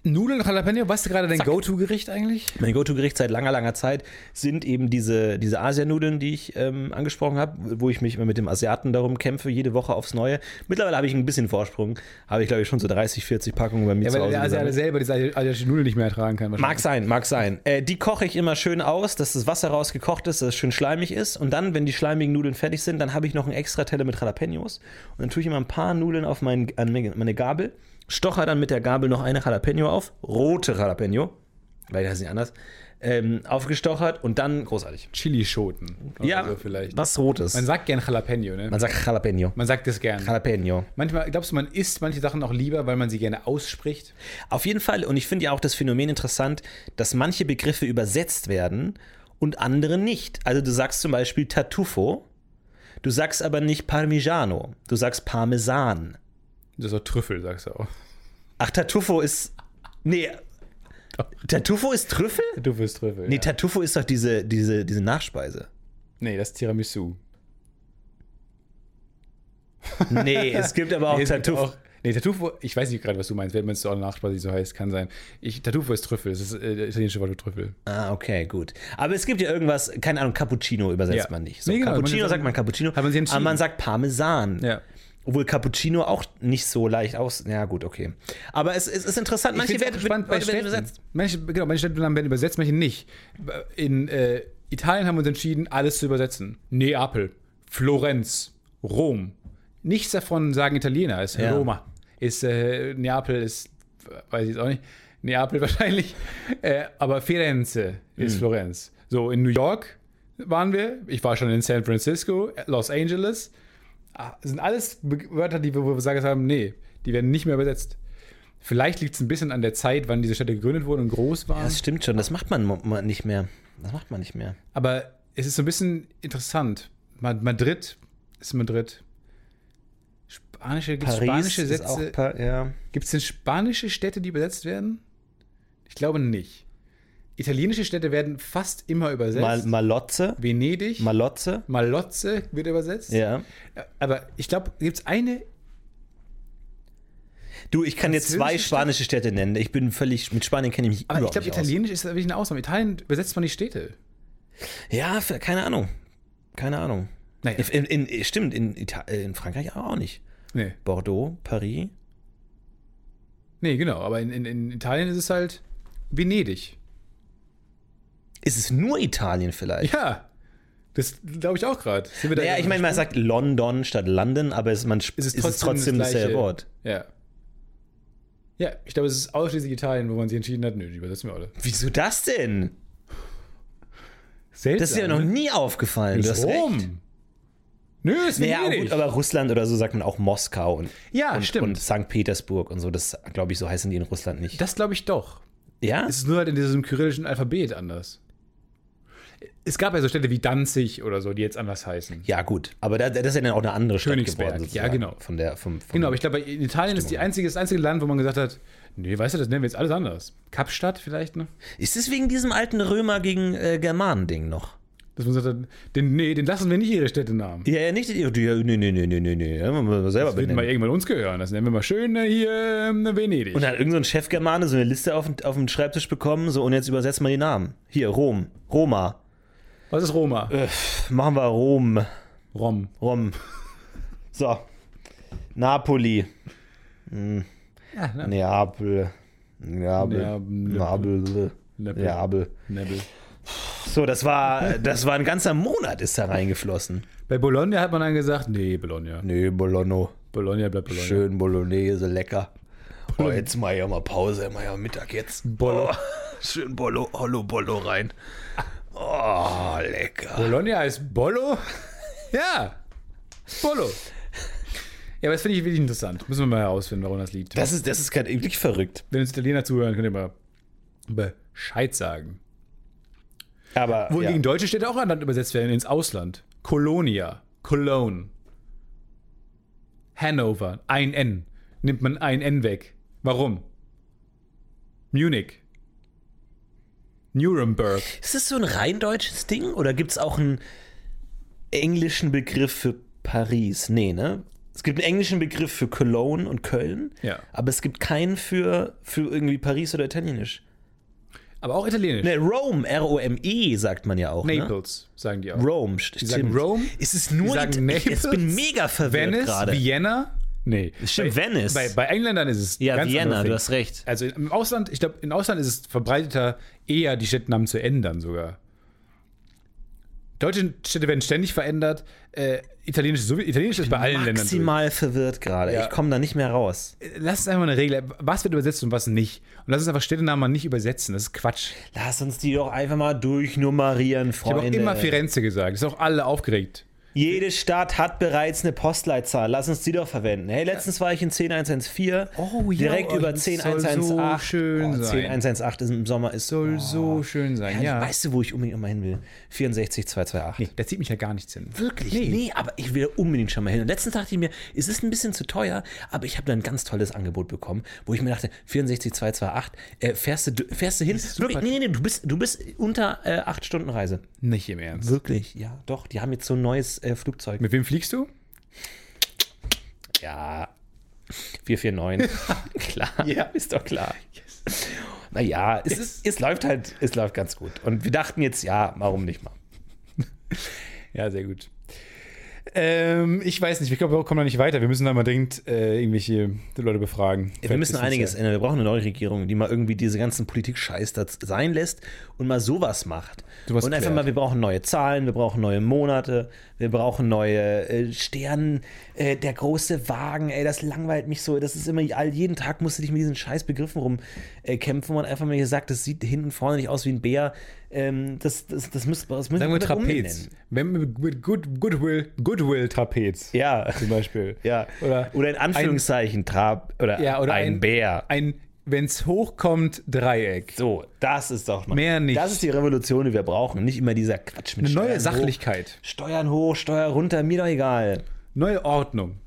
Nudeln Jalapeno, was ist gerade dein Go-To-Gericht eigentlich? Mein Go-To-Gericht seit langer, langer Zeit sind eben diese, diese Asianudeln, die ich ähm, angesprochen habe, wo ich mich immer mit dem Asiaten darum kämpfe, jede Woche aufs Neue. Mittlerweile habe ich ein bisschen Vorsprung. Habe ich, glaube ich, schon so 30, 40 Packungen bei mir Ja, zu weil Hause. der Asiate selber diese asiatische Nudeln nicht mehr ertragen kann. Mag sein, mag sein. Äh, die koche ich immer schön aus, dass das Wasser rausgekocht ist, dass es schön schleimig ist. Und dann, wenn die schleimigen Nudeln fertig sind, dann habe ich noch einen extra Teller mit Jalapenos. Und dann tue ich immer ein paar Nudeln auf mein, meine Gabel, stocher dann mit der Gabel noch eine Jalapeno auf, rote Jalapeno, weil das ist nicht anders, ähm, aufgestochert und dann großartig. Chilischoten. Ja, so vielleicht. was Rotes. Man sagt gern Jalapeno, ne? Man sagt Jalapeno. Man sagt das gern. Jalapeno. Manchmal, glaubst du, man isst manche Sachen auch lieber, weil man sie gerne ausspricht? Auf jeden Fall. Und ich finde ja auch das Phänomen interessant, dass manche Begriffe übersetzt werden und andere nicht. Also du sagst zum Beispiel Tartufo, du sagst aber nicht Parmigiano, du sagst Parmesan. Das ist auch Trüffel, sagst du auch. Ach, Tartufo ist. Nee. Tartufo ist Trüffel? Du wirst Trüffel. Nee, ja. Tartufo ist doch diese, diese, diese Nachspeise. nee, das ist Tiramisu. Nee, es gibt aber auch Nee, auch- Nee, Tartufo, ich weiß nicht gerade, was du meinst, wenn man es auch Nachspeise so heißt, kann sein. Ich, Tartufo ist Trüffel, das ist äh, der italienische Wort für Trüffel. Ah, okay, gut. Aber es gibt ja irgendwas, keine Ahnung, Cappuccino übersetzt Ja. man nicht. So, Nee, genau, Cappuccino man- sagt man Cappuccino, hat man entschieden. aber man sagt Parmesan. Ja. Obwohl Cappuccino auch nicht so leicht aus. Ja, gut, okay. Aber es, es ist interessant, manche werden, spannend bei Städten. übersetzt. Manche, genau, manche Städtenamen werden übersetzt, manche nicht. In äh, Italien haben wir uns entschieden, alles zu übersetzen. Neapel, Florenz, Rom. Nichts davon sagen Italiener, ist Ja. Roma. Ist äh, Neapel, ist, weiß ich jetzt auch nicht, Neapel *laughs* wahrscheinlich. Äh, aber Firenze ist Mhm. Florenz. So, in New York waren wir. Ich war schon in San Francisco, Los Angeles. Ah, Das sind alles Wörter, die wir, wo wir gesagt haben, nee, die werden nicht mehr übersetzt. Vielleicht liegt es ein bisschen an der Zeit, wann diese Städte gegründet wurden und groß waren. Das stimmt schon, das macht man nicht mehr. Das macht man nicht mehr. Aber es ist so ein bisschen interessant. Ma- Madrid ist Madrid. Spanische, gibt's spanische ist auch Sätze. ja. Gibt es denn spanische Städte, die übersetzt werden? Ich glaube nicht. Italienische Städte werden fast immer übersetzt. Mal, Malotze. Venedig, Malotze. Malotze wird übersetzt. Ja. Aber ich glaube, gibt es eine Du, ich kann jetzt zwei spanische Städte nennen. Ich bin völlig, mit Spanien kenne ich mich Aber ich überhaupt glaube, nicht aus. Italienisch ist wirklich eine Ausnahme. Italien übersetzt man die Städte. Ja, keine Ahnung. Keine Ahnung. Naja. In, in, stimmt, in, Ita äh, in Frankreich auch nicht. Nee. Bordeaux, Paris. Nee, genau. Aber in, in, in Italien ist es halt Venedig. Ist es nur Italien vielleicht? Ja. Das glaube ich auch gerade. Naja, ich meine, man sagt London statt London, aber es, man, es ist ist es trotzdem das dasselbe. Wort. Ja. Ja, ich glaube, es ist ausschließlich Italien, wo man sich entschieden hat, nö, die übersetzen wir alle. Wieso das denn? Seltsam. Das ist ja noch nie aufgefallen. Du hast recht. Rom. Nö, ist Naja, Venedig. gut, aber Russland oder so sagt man auch Moskau und, Ja, und, stimmt. und St. Petersburg und so. Das, glaube ich, so heißen die in Russland nicht. das glaube ich doch. ja? Es ist nur halt in diesem kyrillischen Alphabet anders. Es gab ja so Städte wie Danzig oder so, die jetzt anders heißen. Ja, gut. Aber da, das ist ja dann auch eine andere Stadt geworden. ja, genau. Von der, vom, vom, Genau, aber ich glaube, in Italien ist die einzige, das einzige Land, wo man gesagt hat, nee, weißt du, das nennen wir jetzt alles anders. Kapstadt vielleicht, ne? ist es wegen diesem alten Römer gegen äh, Germanen-Ding noch? Dass man hat, den, nee, den lassen wir nicht ihre Städtenamen. Ja, ja, nicht. Die, nee, nee, nee, nee, nee, nee. Ja, muss selber Das wird mal irgendwann uns gehören. Das nennen wir mal schön äh, hier ähm, Venedig. Und dann hat irgendein so ein Chefgermane so eine Liste auf, den- auf dem Schreibtisch bekommen, so und jetzt übersetzt mal die Namen. Hier, Rom, Roma. Was ist Roma? Äh, machen wir Rom, Rom. Rom. So. Napoli, Ja, ne? Neapel, Neapel, Neapel. Neapel, Neapel. So, das war, das war ein ganzer Monat ist da reingeflossen. Bei Bologna hat man dann gesagt, nee, Bologna. Nee, Bologna. Bologna bleibt Bologna. Schön Bolognese, lecker. Oh, jetzt mal ja mal Pause, mal ja Mittag jetzt. Bollo. Oh, schön Bollo, Hollo Bollo rein. Oh, lecker. Bologna heißt Bollo? *laughs* ja. Bollo. Ja, aber das finde ich wirklich interessant. Müssen wir mal herausfinden, warum das liegt. Das ist, das ist gerade wirklich verrückt. Wenn uns Italiener zuhören, könnt ihr mal Bescheid sagen. Aber Wohingegen ja. deutsche Städte auch an übersetzt werden ins Ausland. Colonia, Cologne, Hanover, ein N. Nimmt man ein N weg. Warum? Munich, Nuremberg. ist das so ein rein deutsches Ding oder gibt es auch einen englischen Begriff für Paris? Nee, ne? Es gibt einen englischen Begriff für Cologne und Köln, Ja. aber es gibt keinen für, für irgendwie Paris oder Italienisch. Aber auch Italienisch. Ne, Rome, R-O-M-E sagt man ja auch. Ne? Naples, sagen die auch. Rome, Die sagen Rome. Ist es nur Die sagen Ita- Ich Naples, bin mega verwirrt Venice, gerade. Vienna. Nee. Stimmt, bei, Venice. Bei, bei Engländern ist es Ja, Vienna, du hast recht. Also im Ausland, ich glaube, im Ausland ist es verbreiteter, eher die Städtenamen zu ändern sogar. Deutsche Städte werden ständig verändert. Äh, Italienisch, ist so, Italienisch ist bei allen Ländern. Maximal verwirrt gerade. Ja. Ich komme da nicht mehr raus. Lass es einfach eine Regel. Was wird übersetzt und was nicht? Und lass uns einfach Städtenamen mal nicht übersetzen. Das ist Quatsch. Lass uns die doch einfach mal durchnummerieren, Ich habe auch Freunde. immer Firenze gesagt. Das ist auch alle aufgeregt. Jede Stadt hat bereits eine Postleitzahl. Lass uns die doch verwenden. Hey, letztens war ich in 10114. Oh, ja, Direkt oh, über das soll 10118. so schön oh, sein. 10118 ist im Sommer ist Soll so schön sein, ja. Weißt du, wo ich unbedingt mal hin will? 64228. Nee, da zieht mich ja gar nichts hin. Wirklich? Nee. aber ich will unbedingt schon mal hin. Und letztens dachte ich mir, es ist ein bisschen zu teuer, aber ich habe da ein ganz tolles Angebot bekommen, wo ich mir dachte, 64228, äh, fährst, du, fährst du hin? Wirklich, nee, nee, nee, du bist, du bist unter äh, acht Stunden Reise. Nicht im Ernst. Wirklich? Ja, doch. Die haben jetzt so ein neues äh, Flugzeug. Mit wem fliegst du? Ja, 449. *laughs* klar, Ja. ist doch klar. Naja, es, ist, es läuft halt, es läuft ganz gut. Und wir dachten jetzt, ja, warum nicht mal? *laughs* Ja, sehr gut. Ähm, ich weiß nicht, ich glaube, wir kommen da nicht weiter. Wir müssen da mal dringend äh, irgendwelche Leute befragen. Wir müssen einiges ändern. Wir brauchen eine neue Regierung, die mal irgendwie diese ganzen Politik-Scheiß da sein lässt und mal sowas macht. Und einfach klärt. mal, wir brauchen neue Zahlen, wir brauchen neue Monate, wir brauchen neue äh, Sternen, äh, der große Wagen, ey, das langweilt mich so. Das ist immer, all, jeden Tag musste ich mit diesen scheiß Begriffen rumkämpfen äh, kämpfen und einfach mal gesagt, das sieht hinten vorne nicht aus wie ein Bär. Ähm, das, das, das müsste das müssen Sagen wir Trapez. Wenn mit Good, Goodwill, Goodwill Trapez Ja. zum Beispiel. *laughs* Ja. Oder, Oder in Anführungszeichen Trab oder, ja, oder ein, Bär. Ein, wenn es hochkommt, Dreieck. So, das ist doch mal. Mehr nicht. Das ist die Revolution, die wir brauchen. Nicht immer dieser Quatsch mit Eine neue Steuern Sachlichkeit. Hoch, Steuern hoch, Steuer runter, mir doch egal. Neue Ordnung.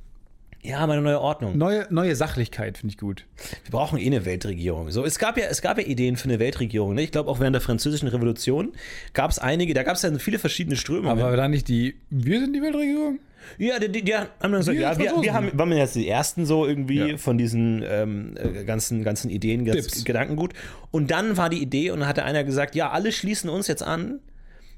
Ja, mal eine neue Ordnung. Neue, neue Sachlichkeit finde ich gut. Wir brauchen eh eine Weltregierung. So, es gab ja, es gab ja Ideen für eine Weltregierung. Ne? Ich glaube, auch während der Französischen Revolution gab es einige, da gab es ja viele verschiedene Strömungen. Aber da nicht die. Wir sind die Weltregierung? Ja, die, die, die haben dann gesagt, Wir ja, wir, wir haben, waren jetzt die ersten so irgendwie Ja. von diesen ähm, äh, ganzen, ganzen Ideen, ganz. Gedankengut. Und dann war die Idee und dann hatte einer gesagt, ja, alle schließen uns jetzt an,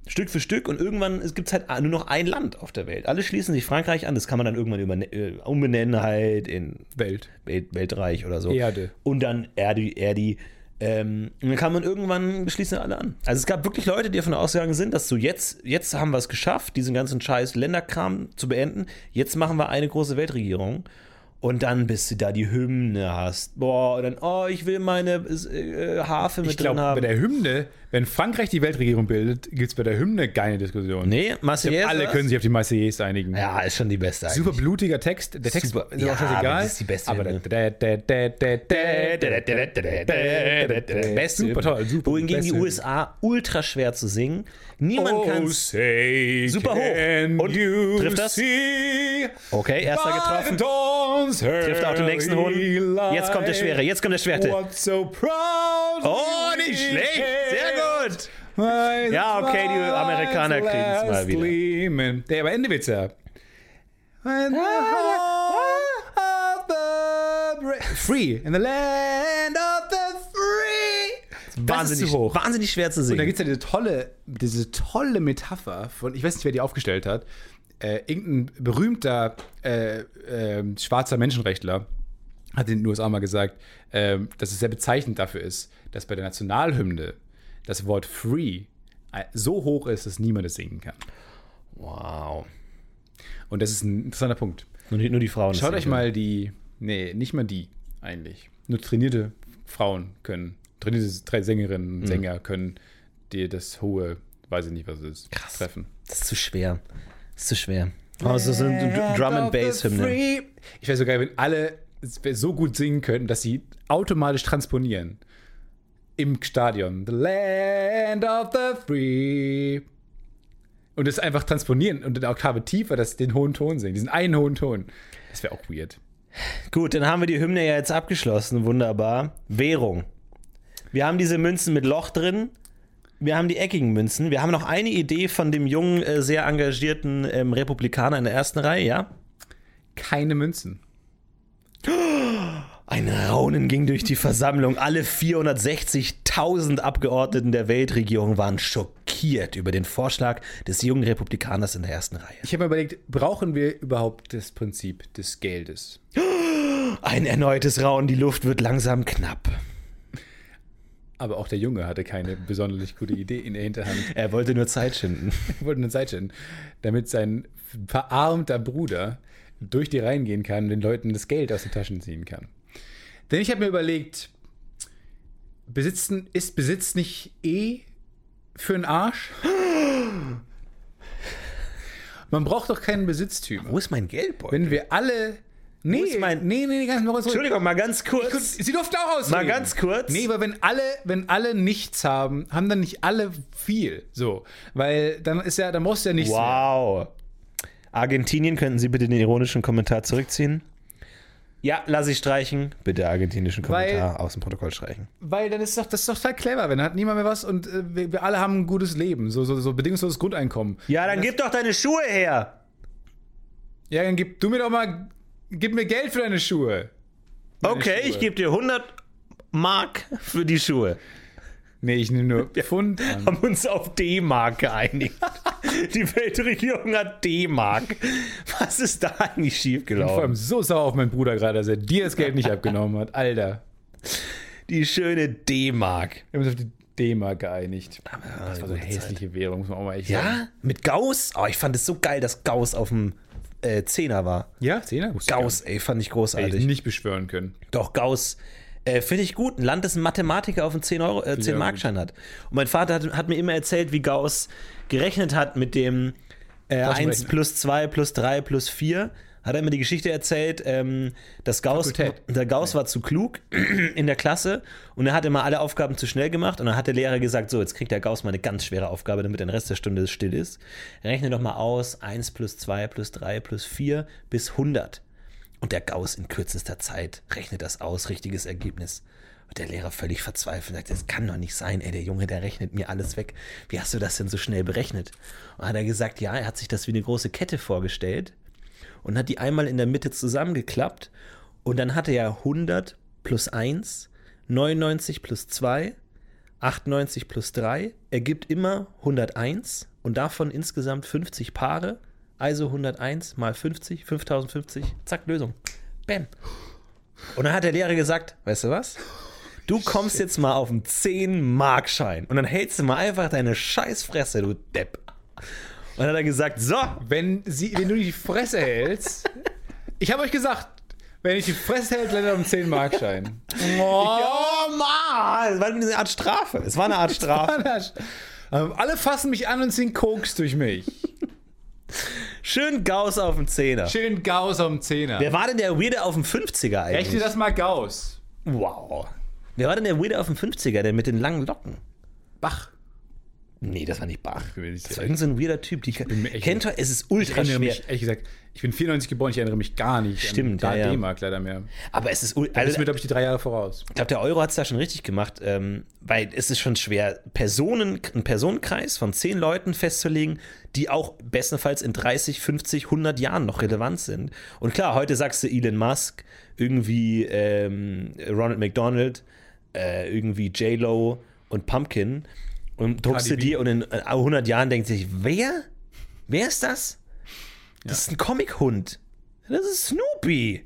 Stück für Stück und irgendwann gibt es halt nur noch ein Land auf der Welt. Alle schließen sich Frankreich an, das kann man dann irgendwann über, äh, umbenennen halt in Welt. Welt, Weltreich oder so. Erde. Und dann Erdi, Erdi. Ähm, und dann kann man irgendwann schließen alle an. Also es gab wirklich Leute, die davon ausgegangen sind, dass so jetzt, jetzt haben wir es geschafft, diesen ganzen scheiß Länderkram zu beenden. Jetzt machen wir eine große Weltregierung. Und dann, bis du da die Hymne hast. Boah, und dann, oh, ich will meine äh, Harfe mit ich glaub, drin haben. Bei der Hymne, wenn Frankreich die Weltregierung bildet, gibt es bei der Hymne keine Diskussion. Nee, Marseillaise. Alle können sich auf die Marseillaise einigen. Ja, ist schon die beste eigentlich. Super blutiger Text. Der Text Super, ist ja, auch scheißegal. Das ist die beste. Aber Hymne. Super toll. Super, Wohingegen die USA ultra schwer zu singen. Niemand Oh, kann Super hoch. Und trifft das? see Okay, erster getroffen. Trifft auch den nächsten Hohn. Jetzt kommt der Schwere, jetzt kommt der Schwerte. So proud Oh, nicht schlecht. Sehr gut. Ja, okay, die Amerikaner kriegen's mal wieder. Der aber Ende wird's ja. Bra- Free in the land of Wahnsinnig, hoch. wahnsinnig schwer zu Und da gibt es ja diese tolle, diese tolle Metapher von, ich weiß nicht, wer die aufgestellt hat, äh, irgendein berühmter äh, äh, schwarzer Menschenrechtler hat in den USA mal gesagt, äh, dass es sehr bezeichnend dafür ist, dass bei der Nationalhymne das Wort free äh, so hoch ist, dass niemand es singen kann. Wow. Und das ist ein interessanter Punkt. Nur die, nur die Frauen. Schaut euch mal die, nee, nicht mal die eigentlich. Nur trainierte Frauen können, trainierte drei Sängerinnen und Sänger können dir das hohe, weiß ich nicht, was es ist, Krass. treffen. Das ist zu schwer. Das ist zu schwer. Oh, so eine Drum and Bass Hymne. Ich wäre sogar, wenn alle so gut singen könnten, dass sie automatisch transponieren. Im Stadion. The land of the free. Und das einfach transponieren und in der Oktave tiefer, dass den hohen Ton singen. Diesen einen hohen Ton. Das wäre auch weird. Gut, dann haben wir die Hymne ja jetzt abgeschlossen. Wunderbar. Währung. Wir haben diese Münzen mit Loch drin. Wir haben die eckigen Münzen. Wir haben noch eine Idee von dem jungen, äh, sehr engagierten ähm, Republikaner in der ersten Reihe, ja? keine Münzen. *gasps* Ein Raunen ging durch die Versammlung. Alle 460.000 Abgeordneten der Weltregierung waren schockiert über den Vorschlag des jungen Republikaners in der ersten Reihe. Ich habe mir überlegt, brauchen wir überhaupt das Prinzip des Geldes? *gasps* Ein erneutes Raunen, die Luft wird langsam knapp. Aber auch der Junge hatte keine besonders gute Idee in der Hinterhand. Er wollte nur Zeit schinden. *laughs* Er wollte eine Zeit schinden, damit sein verarmter Bruder durch die Reihen gehen kann und den Leuten das Geld aus den Taschen ziehen kann. Denn ich habe mir überlegt, besitzen, ist Besitz nicht eh für einen Arsch? *gasps* Man braucht doch keinen Besitztümer. Wo ist mein Geldbeutel? Wenn wir alle. Nee, ist mein- nee, nee, ganz mal kurz. Entschuldigung, mal ganz kurz. Sie durften auch ausreden. Mal ganz kurz. Nee, aber wenn alle, wenn alle nichts haben, haben dann nicht alle viel. So. Weil dann ist ja, dann brauchst du ja nichts. mehr. Wow. Argentinien, könnten Sie bitte den ironischen Kommentar zurückziehen? Ja, lass ich streichen. Bitte argentinischen Kommentar aus dem Protokoll streichen. Weil dann ist doch, das ist doch total clever, wenn dann hat niemand mehr was und äh, wir, wir alle haben ein gutes Leben, so, so, so bedingungsloses Grundeinkommen. Ja, dann gib doch deine Schuhe her. Ja, dann gib du mir doch mal, gib mir Geld für deine Schuhe. Meine Okay, Schuhe. ich gebe dir 100 Mark für die Schuhe. Nee, ich nehme nur Pfund an. Haben uns auf D-Mark geeinigt. *laughs* Die Weltregierung hat D-Mark. Was ist da eigentlich Vor allem schiefgelaufen? so sauer auf meinen Bruder gerade, dass er dir das Geld nicht abgenommen hat. Alter. Die schöne D-Mark. Wir haben uns auf die D-Mark geeinigt. Das war so eine hässliche Währung, muss man auch mal echt sagen. Ja, mit Gauss? Oh, ich fand es so geil, dass Gauss auf dem äh, Zehner war. Ja, Zehner? Gauss, ey, fand ich nicht. Hätte großartig. ich nicht beschwören können. Doch, Gauss. Äh, Finde ich gut. Ein Land, das einen Mathematiker auf einen 10 Euro, äh, 10 auch Markschein hat. Und mein Vater hat, hat mir immer erzählt, wie Gauss gerechnet hat mit dem äh, 1 Taschenrechner. plus 2 plus 3 plus 4. Hat er immer die Geschichte erzählt, ähm, dass Gauss, der Gauss war zu klug *clears throat* in der Klasse und er hat immer alle Aufgaben zu schnell gemacht und dann hat der Lehrer gesagt, so, jetzt kriegt der Gauss mal eine ganz schwere Aufgabe, damit den Rest der Stunde still ist. Rechne doch mal aus, 1 plus 2 plus 3 plus 4 bis 100. Und der Gauss in kürzester Zeit rechnet das aus, richtiges Ergebnis. Und der Lehrer völlig verzweifelt sagt, das kann doch nicht sein, ey, der Junge, der rechnet mir alles weg. Wie hast du das denn so schnell berechnet? Und hat er gesagt, ja, er hat sich das wie eine große Kette vorgestellt und hat die einmal in der Mitte zusammengeklappt und dann hatte er 100 plus 1, 99 plus 2, 98 plus 3 ergibt immer 101 und davon insgesamt 50 Paare, also 101 mal 50, 5050, zack, Lösung. Bam. Und dann hat der Lehrer gesagt, weißt du was? Du kommst jetzt mal auf einen 10-Markschein und dann hältst du mal einfach deine Scheißfresse, du Depp. Und dann hat er gesagt, so, Wenn, sie, wenn du die Fresse hältst. ich habe euch gesagt, wenn ich die Fresse hält, landet er um 10 Markschein. Oh *laughs* Mann! Es war eine Art Strafe. Es war eine Art *laughs* Strafe. Ähm, Alle fassen mich an und ziehen Koks durch mich. Schön Gauss auf dem Zehner. Schön Gauss am Zehner. Wer war denn der Weirde auf dem 50er eigentlich? Rechne das mal Gauss. Wow. Wer war denn der Weirde auf dem 50er, der mit den langen Locken? Bach. Nee, das war nicht Bach. Das war irgendein so ein weirder Typ. Die echt- kennt ihr? Es ist Ich ultra erinnere schwer. mich, ehrlich gesagt, ich bin 94 geboren, ich erinnere mich gar nicht Stimmt, an ja, ja. D-Mark leider mehr. Aber es ist ul- Das also, mir, glaube ich, die drei Jahre voraus. Ich glaube, der Euro hat es da schon richtig gemacht, ähm, weil es ist schon schwer, Personen, einen Personenkreis von zehn Leuten festzulegen, die auch bestenfalls in 30, 50, 100 Jahren noch relevant sind. Und klar, heute sagst du Elon Musk, irgendwie ähm, Ronald McDonald, äh, irgendwie J-Lo und Pumpkin und druckst du die und in äh, 100 Jahren denkt sich, wer? Wer ist das? Das ist ein Comic-Hund. Das ist Snoopy.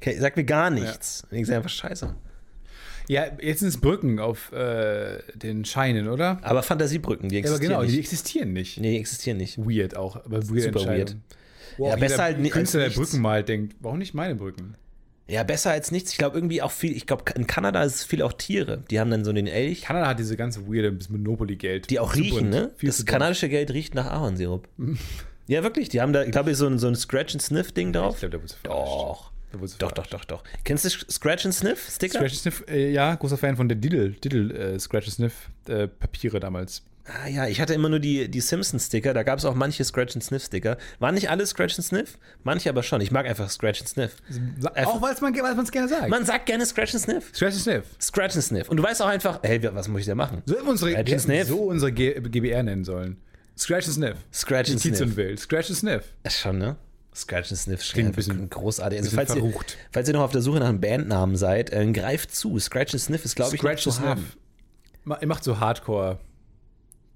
Okay, sagt mir gar nichts. Ich sage einfach scheiße. Ja, jetzt sind es Brücken auf äh, den Scheinen, oder? Aber Fantasiebrücken, die Ja, aber existieren genau, die nicht. existieren nicht. Nee, die existieren nicht. Weird auch, aber weird Super weird. Wo Ja, besser halt Künstler, der. Brücken malt, denkt, warum nicht meine Brücken? Ja, besser als nichts. Ich glaube irgendwie auch viel, ich glaube in Kanada ist es viel auch Tiere. Die haben dann so den Elch, Kanada hat diese ganze weirde Monopoly-Geld. die auch riechen, ne? Das kanadische Geld riecht nach Ahornsirup. *laughs* ja, wirklich. Die haben da, ich glaube, so ein, so ein Scratch-and-Sniff-Ding Ich drauf. glaube, der wurde. Doch. Doch, doch, doch, doch. Kennst du Scratch-and-Sniff-Sticker? Scratch and Sniff, äh, ja, großer Fan von der Diddle, Diddle äh, Scratch and Sniff äh, Papiere damals. Ah ja, ich hatte immer nur die, die Simpsons-Sticker. Da gab es auch manche Scratch-and-Sniff-Sticker. Waren nicht alle Scratch-and-Sniff? Manche aber schon. Ich mag einfach Scratch-and-Sniff. Auch weil man es gerne sagt. Man sagt gerne Scratch-and-Sniff. Scratch and Sniff. Scratch and Sniff. Und du weißt auch einfach, hey, was muss ich da machen? So unsere, and so unsere G GBR nennen sollen. Scratch and Sniff. Scratch and Notiz und Sniff. Wild. Scratch and Sniff. Ist schon, ne? Scratch and Sniff Klingt ein bisschen- großartig. Also, bisschen falls ihr, verrucht. falls ihr noch auf der Suche nach einem Bandnamen seid, äh, greift zu. Scratch and Sniff ist, glaube ich, Scratch haben. Sniff. Er macht so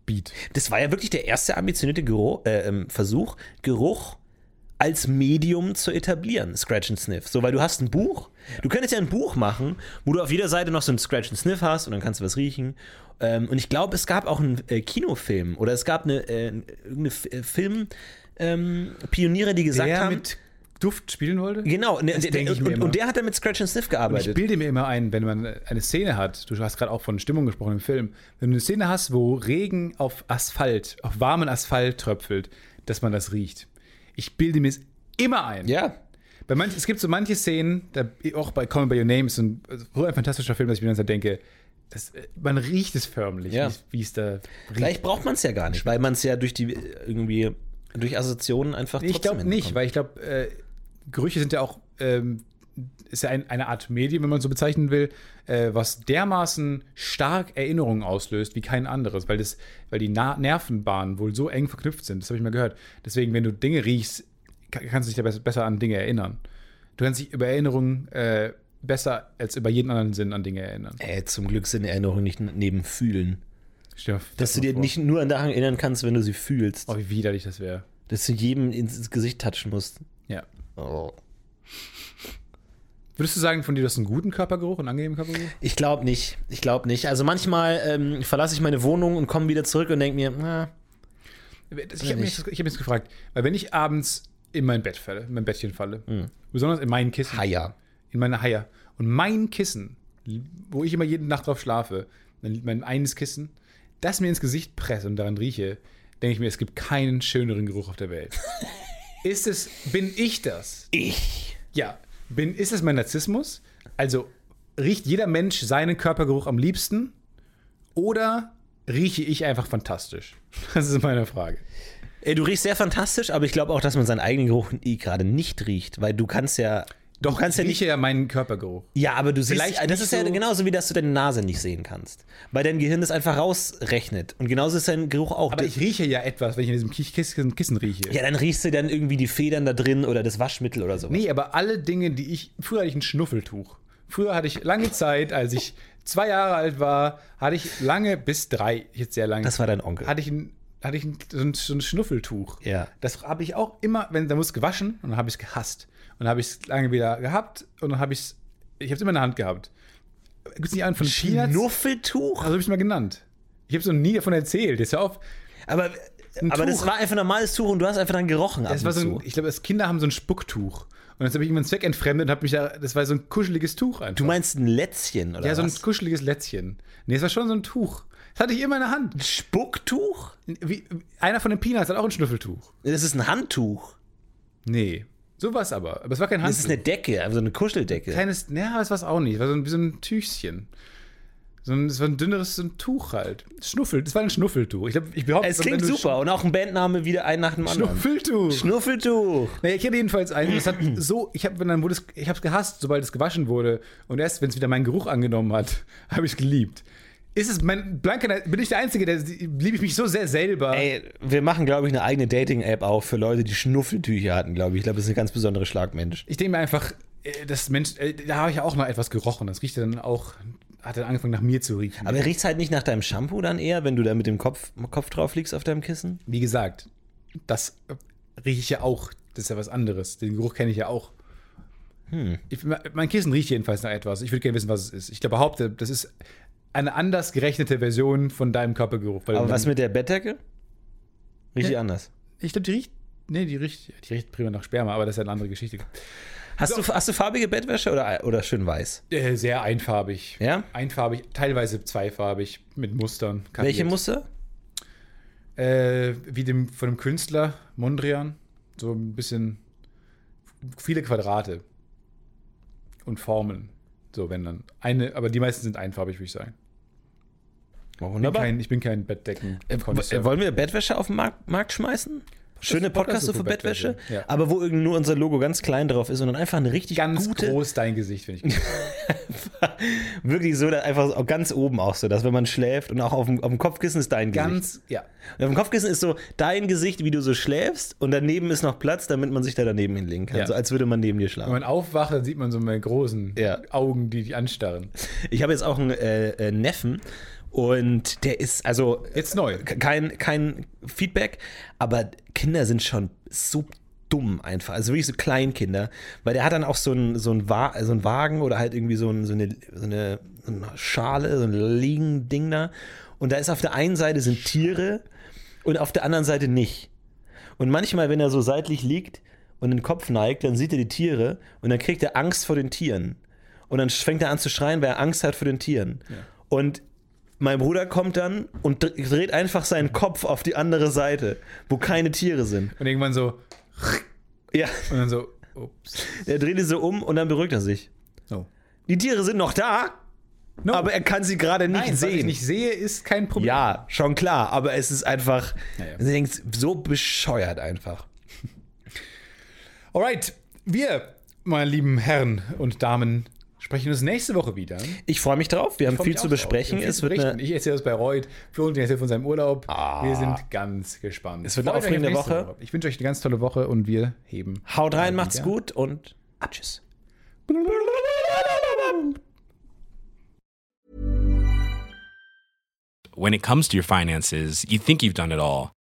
Hardcore-Beat. Das war ja wirklich der erste ambitionierte Geruch, äh, ähm, Versuch, Geruch als Medium zu etablieren, Scratch and Sniff. So, weil du hast ein Buch, du könntest ja ein Buch machen, wo du auf jeder Seite noch so ein Scratch and Sniff hast und dann kannst du was riechen. Ähm, und ich glaube, es gab auch einen äh, Kinofilm oder es gab eine, äh, irgendeine F äh, Film, ähm, Pioniere, die gesagt Der haben, mit Duft spielen wollte? genau, ne, ich und, mir und, und der hat dann mit Scratch and Sniff Ich gearbeitet. bilde mir immer ein, wenn man eine Szene hat, du hast gerade auch von Stimmung gesprochen im Film, wenn du eine Szene hast, wo Regen auf Asphalt, auf warmen Asphalt tröpfelt, dass man das riecht. Ich bilde mir es immer ein. ja, Bei manch, es gibt so manche Szenen, da, auch bei Call Me By Your Name ist ein, so ein fantastischer Film, dass ich mir dann so denke, das, man riecht es förmlich, Ja. wie es- da riecht. vielleicht braucht man es ja gar nicht, weil man es ja durch die, äh, irgendwie, durch Assoziationen einfach Ich glaube nicht, weil ich glaube, äh, Gerüche sind ja auch, ähm, ist ja ein, eine Art Medium, wenn man so bezeichnen will, äh, was dermaßen stark Erinnerungen auslöst wie kein anderes, weil, das, weil die Na Nervenbahnen wohl so eng verknüpft sind. Das habe ich mal gehört. Deswegen, wenn du Dinge riechst, ka- kannst du dich ja besser, an Dinge erinnern. Du kannst dich über Erinnerungen äh, besser als über jeden anderen Sinn an Dinge erinnern. Ey, zum Glück sind Erinnerungen nicht neben Fühlen. Dir Dass das du dir vor. nicht nur daran erinnern kannst, wenn du sie fühlst. Oh, wie widerlich das wäre. Dass du jedem ins Gesicht touchen musst. Ja. Oh. Würdest du sagen, von dir, du hast einen guten Körpergeruch, einen angenehmen Körpergeruch? Ich glaube nicht. Ich glaube nicht. Also manchmal ähm, verlasse ich meine Wohnung und komme wieder zurück und denke mir, na, Ich habe mich, ich hab mich gefragt, weil wenn ich abends in mein Bett falle, in mein Bettchen falle, Mhm. besonders in mein Kissen, Haier. in meine Haie, und mein Kissen, wo ich immer jede Nacht drauf schlafe, mein, mein eines Kissen, das mir ins Gesicht presse und daran rieche, denke ich mir, es gibt keinen schöneren Geruch auf der Welt. *laughs* ist es, bin ich das? Ich. Ja, bin, ist es mein Narzissmus? Also riecht jeder Mensch seinen Körpergeruch am liebsten oder rieche ich einfach fantastisch? *laughs* Das ist meine Frage. Ey, du riechst sehr fantastisch, aber ich glaube auch, dass man seinen eigenen Geruch gerade nicht riecht, weil du kannst ja. Doch, du kannst ja ich nicht. rieche ja meinen Körpergeruch. Ja, aber du siehst, Vielleicht das nicht ist ja so- genauso wie, dass du deine Nase nicht sehen kannst. Weil dein Gehirn das einfach rausrechnet. Und genauso ist dein Geruch auch. Aber ich rieche ja etwas, wenn ich in diesem Kissen, Kissen rieche. ja, dann riechst du dann irgendwie die Federn da drin oder das Waschmittel oder so. Nee, aber alle Dinge, die ich. Früher hatte ich ein Schnuffeltuch. Früher hatte ich lange Zeit, als ich zwei Jahre alt war, hatte ich lange bis drei, jetzt sehr lange. Das war dein Onkel. hatte ich ein, hatte ich so, ein, so ein Schnuffeltuch. Ja. Das habe ich auch immer, wenn da muss gewaschen und dann habe ich es gehasst. Dann habe ich es lange wieder gehabt und dann habe ich es, ich habe es immer in der Hand gehabt. Gibt es nicht einen von Peanuts? Schnuffeltuch? Also habe ich es mal genannt. Ich habe so nie davon erzählt. Jetzt hör auf. Aber, aber das war einfach ein normales Tuch und du hast einfach dann gerochen. ab Das war so ein, ich glaube, Kinder haben so ein Spucktuch. Und jetzt habe ich irgendwann zweckentfremdet und habe mich da, das war so ein kuscheliges Tuch einfach. Du meinst ein Lätzchen oder ja, so ein was? kuscheliges Lätzchen. Nee, es war schon so ein Tuch. Das hatte ich immer in der Hand. Spucktuch? Wie, einer von den Peanuts hat auch ein Schnuffeltuch. Das ist ein Handtuch. Nee. So war es aber. Aber es war kein Handtuch. Das ist eine Decke, also eine Kuscheldecke. kleines, naja, das war es auch nicht. Es war so ein, wie so ein Tüchchen. So ein, es war ein dünneres so ein Tuch halt. Schnuffel, das war ein Schnuffeltuch. Ich, glaub, ich behaupte, es klingt super. Und auch ein Bandname wieder ein nach dem anderen. Schnuffeltuch. Schnuffeltuch. naja, ich hatte jedenfalls einen, das hat so, ich habe dann wurde es, ich habe es gehasst, sobald es gewaschen wurde. Und erst, wenn es wieder meinen Geruch angenommen hat, *laughs* habe ich es geliebt. Ist es mein blanker, bin ich der Einzige, der liebe ich mich so sehr selber. Ey, wir machen, glaube ich, eine eigene Dating-App auf für Leute, die Schnuffeltücher hatten, glaube ich. Ich glaube, das ist ein ganz besonderer Schlagmensch. Ich denke mir einfach, äh, das Mensch, äh, da habe ich ja auch noch etwas gerochen. Das riecht dann auch, hat dann angefangen nach mir zu riechen. Aber riecht es halt nicht nach deinem Shampoo dann eher, wenn du da mit dem Kopf, Kopf drauf liegst auf deinem Kissen? Wie gesagt, das äh, rieche ich ja auch. Das ist ja was anderes. Den Geruch kenne ich ja auch. Ich, mein Kissen riecht jedenfalls nach etwas. Ich würde gerne wissen, was es ist. Ich glaube, behaupte, das ist eine anders gerechnete Version von deinem Körpergeruch. Aber was mit der Bettdecke? Riecht die anders. Ich glaube, die riecht. Nee, die riecht, die riecht prima nach Sperma, aber das ist ja eine andere Geschichte. Hast, du, hast du farbige Bettwäsche oder, oder schön weiß? Äh, sehr einfarbig. Ja? Einfarbig, teilweise zweifarbig mit Mustern. Welche kariert. Muster? Äh, wie dem von dem Künstler Mondrian. So ein bisschen viele Quadrate und Formeln. So, wenn dann. Eine, aber die meisten sind einfarbig, würde ich sagen. Ich bin Wunderbar. kein, ich bin kein Bettdecken. Äh, w- wollen wir Bettwäsche auf den Markt, Markt schmeißen? Schöne Podcast Podcasts für Bettwäsche, Bettwäsche, ja. aber wo irgendwie nur unser Logo ganz klein drauf ist, sondern einfach eine richtig Ganz gute, groß dein Gesicht, finde ich. gut. *laughs* wirklich so, dass einfach auch ganz oben auch so, dass wenn man schläft und auch auf dem, auf dem Kopfkissen ist dein Gesicht. Ganz, ja. Und auf dem Kopfkissen ist so dein Gesicht, wie du so schläfst und daneben ist noch Platz, damit man sich da daneben hinlegen kann, Ja. so als würde man neben dir Wenn schlafen. man aufwacht, dann sieht man so meine großen Ja. Augen, die dich anstarren. Ich habe jetzt auch einen äh, äh, Neffen und der ist also Jetzt neu. kein, kein Feedback, aber Kinder sind schon so dumm einfach. Also wirklich so Kleinkinder. Weil der hat dann auch so einen so Wa so einen Wagen oder halt irgendwie so, ein, so, eine, so, eine, so eine Schale, so ein Liegending da. Und da ist auf der einen Seite sind Tiere und auf der anderen Seite nicht. Und manchmal, wenn er so seitlich liegt und den Kopf neigt, dann sieht er die Tiere und dann kriegt er Angst vor den Tieren. Und dann fängt er an zu schreien, weil er Angst hat vor den Tieren. Und mein Bruder kommt dann und dr- dreht einfach seinen Kopf auf die andere Seite, wo keine Tiere sind. Und irgendwann so, Ja, und dann so, ups. er dreht die so um und dann beruhigt er sich. Oh. Die Tiere sind noch da, No. aber er kann sie gerade nicht Nein, was ich sehen. nicht sehe, ist kein Problem. ja, schon klar, aber es ist einfach, Ja, ja. du denkst, so bescheuert einfach. Alright, wir, meine lieben Herren und Damen, sprechen uns nächste Woche wieder. Ich freue mich drauf, wir haben viel zu besprechen. Wir haben Es viel wird zu eine, ich erzähle das bei Reut, Florentin erzählt von seinem Urlaub. Wir sind ganz gespannt. Es wird eine aufregende nächste Woche. Ich wünsche euch eine ganz tolle Woche und wir heben. haut rein, macht's wieder. gut und tschüss. when it comes to your finances, you think you've done it all.